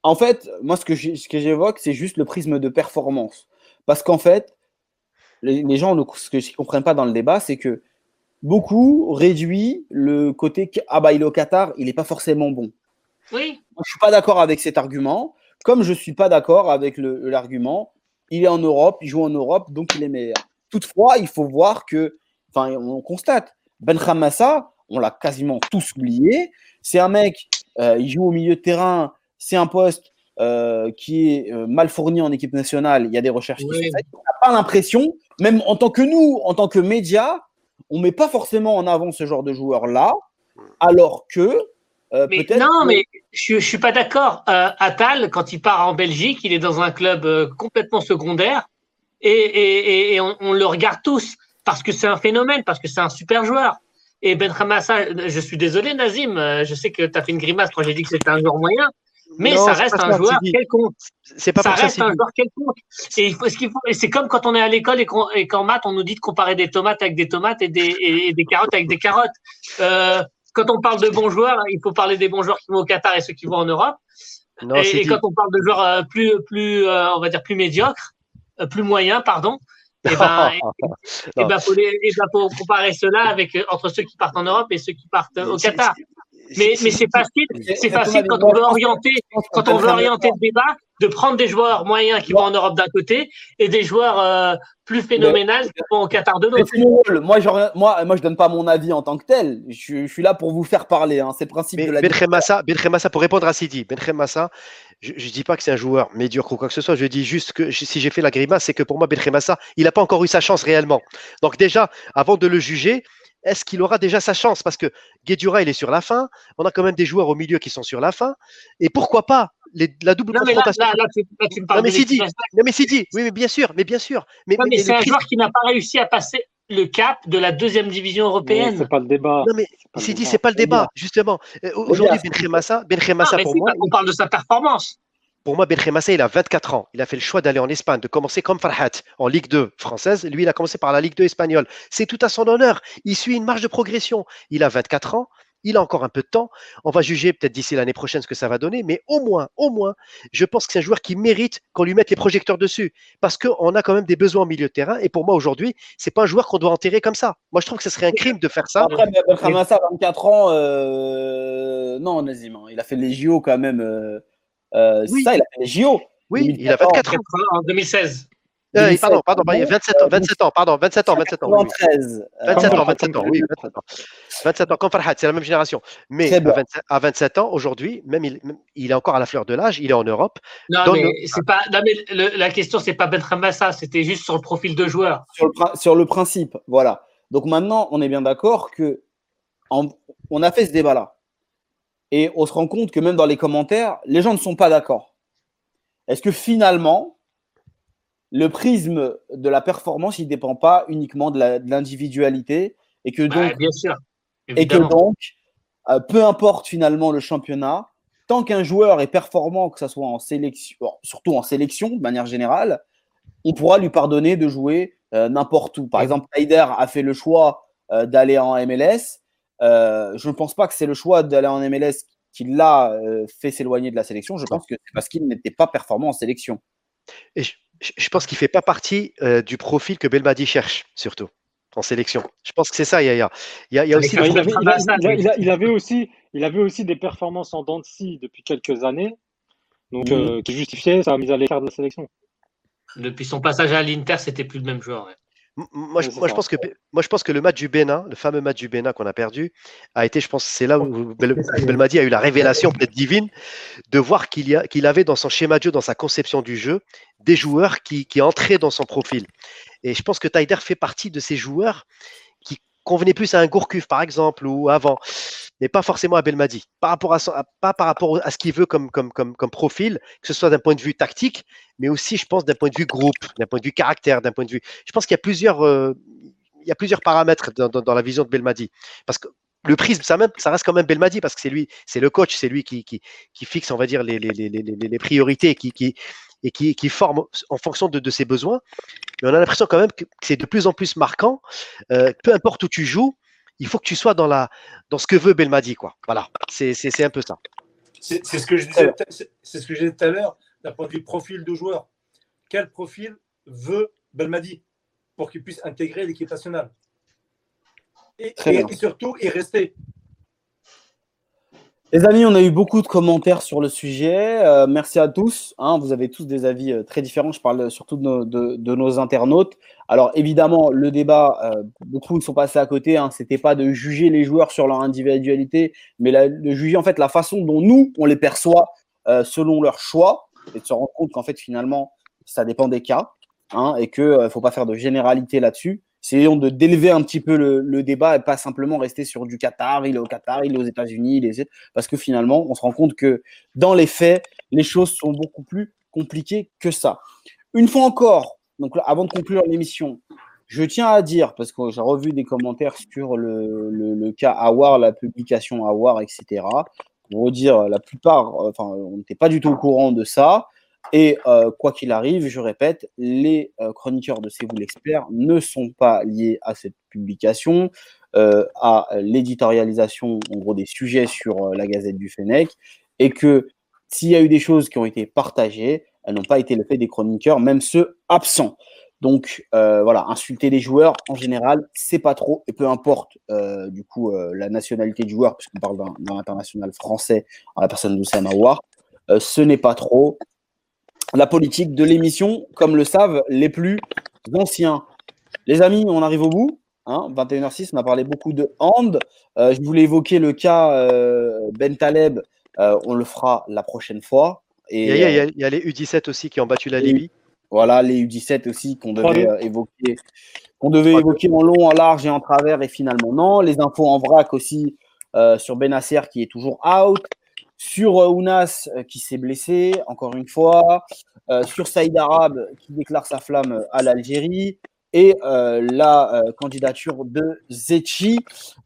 En fait, moi, ce que j'évoque, c'est juste le prisme de performance. Parce qu'en fait, les, les gens, ce que je ne comprennent pas dans le débat, c'est que beaucoup réduit le côté ah bah il est au Qatar, il n'est pas forcément bon. Oui. je ne suis pas d'accord avec cet argument, comme je ne suis pas d'accord avec l'argument il est en Europe, il joue en Europe, donc il est meilleur. Toutefois, il faut voir que, enfin, on constate, Ben Khamassa, on l'a quasiment tous oublié. C'est un mec, euh, il joue au milieu de terrain, c'est un poste euh, qui est euh, mal fourni en équipe nationale. Il y a des recherches qui sont faites. On n'a pas l'impression, même en tant que nous, en tant que médias, on met pas forcément en avant ce genre de joueur-là, alors que euh, peut-être. Non, mais je, ne suis pas d'accord. Euh, Atal, quand il part en Belgique, il est dans un club euh, complètement secondaire et, on, le regarde tous parce que c'est un phénomène, parce que c'est un super joueur. Et Ben je suis désolé, Nazim, je sais que tu as fait une grimace quand j'ai dit que c'était un joueur moyen, mais ça reste un joueur quelconque. C'est pas ça reste un joueur quelconque. Et il faut, ce qu'il faut, c'est comme quand on est à l'école et qu'en maths, on nous dit de comparer des tomates avec des tomates et des, des carottes avec des carottes. Euh, quand on parle de bons joueurs, il faut parler des bons joueurs qui vont au Qatar et ceux qui vont en Europe. et, quand on parle de joueurs euh, plus, plus euh, on va dire plus médiocres, plus moyens, pardon, et eh ben, et, ben, faut, les, et ben, faut comparer cela avec entre ceux qui partent en Europe et ceux qui partent au Qatar. Mais, mais c'est facile, c'est facile quand on veut orienter, quand on veut orienter le débat, de prendre des joueurs moyens qui vont en Europe d'un côté et des joueurs euh, plus phénoménales qui vont au Qatar de l'autre. Moi, je, moi, moi, je donne pas mon avis en tant que tel. Je, suis là pour vous faire parler. Hein. C'est le principe de la. Benremassa, pour répondre à Sidi, Benremassa, je ne dis pas que c'est un joueur médiocre ou quoi que ce soit. Je dis juste que si j'ai fait la grimace, c'est que pour moi, Benremassa, il n'a pas encore eu sa chance réellement. Donc déjà, avant de le juger, est-ce qu'il aura déjà sa chance? Parce que Guedjura, il est sur la fin. On a quand même des joueurs au milieu qui sont sur la fin. Et pourquoi pas la double confrontation? non, mais Sidi, non, mais Sidi, oui, mais bien sûr, mais bien sûr. Mais, c'est un joueur qui n'a pas réussi à passer le cap de la deuxième division européenne. C'est pas le débat. Non, mais c'est dit, c'est pas le débat, justement. Euh, aujourd'hui, Benremassa, Benremassa pour moi. On parle de sa performance. Pour moi, Benremassa, il a 24 ans. Il a fait le choix d'aller en Espagne, de commencer comme Farhat en Ligue 2 française. Lui, il a commencé par la Ligue 2 espagnole. C'est tout à son honneur. Il suit une marge de progression. Il a 24 ans il a encore un peu de temps. On va juger peut-être d'ici l'année prochaine ce que ça va donner, mais au moins, au moins, je pense que c'est un joueur qui mérite qu'on lui mette les projecteurs dessus, parce qu'on a quand même des besoins au milieu de terrain. Et pour moi aujourd'hui, c'est pas un joueur qu'on doit enterrer comme ça. Moi, je trouve que ce serait un crime de faire ça. Après, Benhamassa, 24 ans, euh... non, Nazim, il a fait les JO quand même. Euh... euh oui. ça, il a fait les JO. Oui, il a 24 ans. En 2016. Euh, pardon, pardon, il y a 27 ans, 27 ans, pardon, 27 ans, 27 ans. 27 ans, 27 ans, oui, 27 ans. 27 ans, comme c'est la même génération. Mais à 27, ans, aujourd'hui, même il, il, est encore à la fleur de l'âge, il est en Europe. Non, mais, c'est pas, non, mais la question, c'est pas Ben Massa, c'était juste sur le profil de joueur. Sur le, sur le principe, voilà. Donc maintenant, on est bien d'accord que on a fait ce débat-là. Et on se rend compte que même dans les commentaires, les gens ne sont pas d'accord. Est-ce que finalement, le prisme de la performance, il ne dépend pas uniquement de l'individualité et que donc, bien sûr, et que donc euh, peu importe finalement le championnat, tant qu'un joueur est performant, que ce soit en sélection, surtout en sélection de manière générale, on pourra lui pardonner de jouer euh, n'importe où. Par exemple, Heider a fait le choix euh, d'aller en MLS. Je ne pense pas que c'est le choix d'aller en MLS qui l'a fait s'éloigner de la sélection. Je pense que c'est parce qu'il n'était pas performant en sélection. Et je pense qu'il ne fait pas partie euh, du profil que Belmadi cherche, surtout en sélection. Je pense que c'est ça, Yaya. Il, y a, il, aussi il, avait, aussi, il avait aussi des performances en dents de depuis quelques années, donc euh, qui justifiaient sa mise à l'écart de la sélection. Depuis son passage à l'Inter, c'était plus le même joueur. Moi, je, pense que, moi, je pense que le match du Bénin, le fameux match du Bénin qu'on a perdu, a été, je pense, c'est là où Belmadi a eu la révélation. peut-être divine de voir qu'il y a, qu'il avait dans son schéma de jeu, dans sa conception du jeu, des joueurs qui, qui entraient dans son profil. Et je pense que Taider fait partie de ces joueurs qui convenaient plus à un Gourcuff, par exemple, ou avant mais pas forcément à à, pas par rapport à ce qu'il veut comme, profil, que ce soit d'un point de vue tactique, mais aussi, je pense, d'un point de vue groupe, d'un point de vue caractère, d'un point de vue. Je pense qu'il y a plusieurs, euh, paramètres dans, la vision de Belmadi. Parce que le prisme, ça, reste quand même Belmadi parce que c'est lui, c'est le coach, c'est lui qui, fixe, on va dire, les, priorités et qui, forme en fonction de, de, ses besoins. Mais on a l'impression quand même que c'est de plus en plus marquant. Euh, peu importe où tu joues, il faut que tu sois dans, la, dans ce que veut Belmadi. Quoi. Voilà, c'est un peu ça. C'est ce que je disais, c'est ce que j'ai dit tout à l'heure, d'un point de vue profil de joueur. Quel profil veut Belmadi pour qu'il puisse intégrer l'équipe nationale? Et, et, surtout y rester les amis, on a eu beaucoup de commentaires sur le sujet. Euh, merci à tous. Hein. vous avez tous des avis euh, très différents. Je parle surtout de nos, internautes. Alors évidemment, le débat, euh, beaucoup sont passés à côté. Hein, C'était pas de juger les joueurs sur leur individualité, mais de juger en fait la façon dont nous on les perçoit selon leur choix et de se rendre compte qu'en fait finalement ça dépend des cas hein, et que ne faut pas faire de généralité là-dessus essayons de d'élever un petit peu le, débat et pas simplement rester sur du Qatar, il est au Qatar, il est aux États-Unis, parce que finalement, on se rend compte que dans les faits, les choses sont beaucoup plus compliquées que ça. Une fois encore, donc avant de conclure l'émission, je tiens à dire, parce que j'ai revu des commentaires sur le, le, cas Awar, la publication Awar, etc. Pour redire, la plupart, enfin, on n'était pas du tout au courant de ça. Et euh, quoi qu'il arrive, je répète, les euh, chroniqueurs de C'est vous l'expert ne sont pas liés à cette publication, euh, à l'éditorialisation en gros des sujets sur la Gazette du Fennec, et que s'il y a eu des choses qui ont été partagées, elles n'ont pas été le fait des chroniqueurs, même ceux absents. Donc voilà, insulter les joueurs en général, c'est pas trop, et peu importe du coup la nationalité du joueur, puisqu'on parle d'un international français en la personne d'Oussama War, ce n'est pas trop la politique de l'émission, comme le savent les plus anciens. Les amis, on arrive au bout. 21h06, hein, on a parlé beaucoup de hand. Euh, je voulais évoquer le cas euh, Ben Taleb. Euh, on le fera la prochaine fois. Et, il, y a, les U17 aussi qui ont battu la Libye. Voilà, les U17 aussi qu'on devait évoquer, qu'on devait évoquer en long, en large et en travers, et finalement non. Les infos en vrac aussi sur Benasser qui est toujours out sur euh, Ounas euh, qui s'est blessé, encore une fois, euh, sur Saïd Arabe qui déclare sa flamme à l'Algérie, et la candidature de Zetchi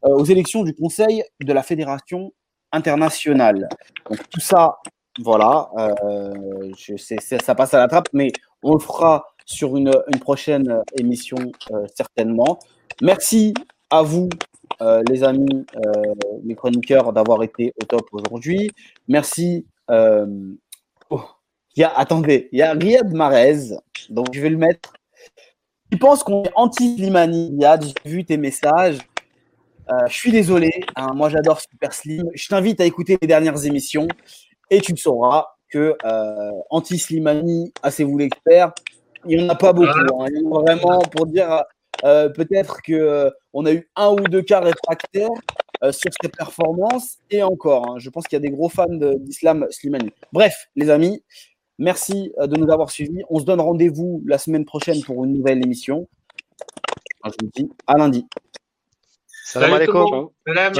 aux élections du Conseil de la Fédération internationale. Donc tout ça, voilà, ça passe à la trappe, mais on le fera sur une, prochaine émission certainement. Merci à vous, les amis, les chroniqueurs, d'avoir été au top aujourd'hui. Merci. Oh, il y a, attendez, il y a Riyad Marez, donc je vais le mettre. Tu penses qu'on est anti-Slimani, Riyad? J'ai vu tes messages. Euh, je suis désolé, hein, moi j'adore Super Slim. Je t'invite à écouter les dernières émissions et tu sauras que euh, anti-Slimani, assez-vous l'expert, il n'y en a pas beaucoup. Hein. Il y en a vraiment pour dire euh, peut-être qu'on a eu un ou deux cas réfractaires sur ses performances et encore. Hein. je pense qu'il y a des gros fans d'Islam Slimani. Bref, les amis, merci de nous avoir suivis. On se donne rendez-vous la semaine prochaine pour une nouvelle émission. Je vous dis à lundi. Salam alaikum. Salam.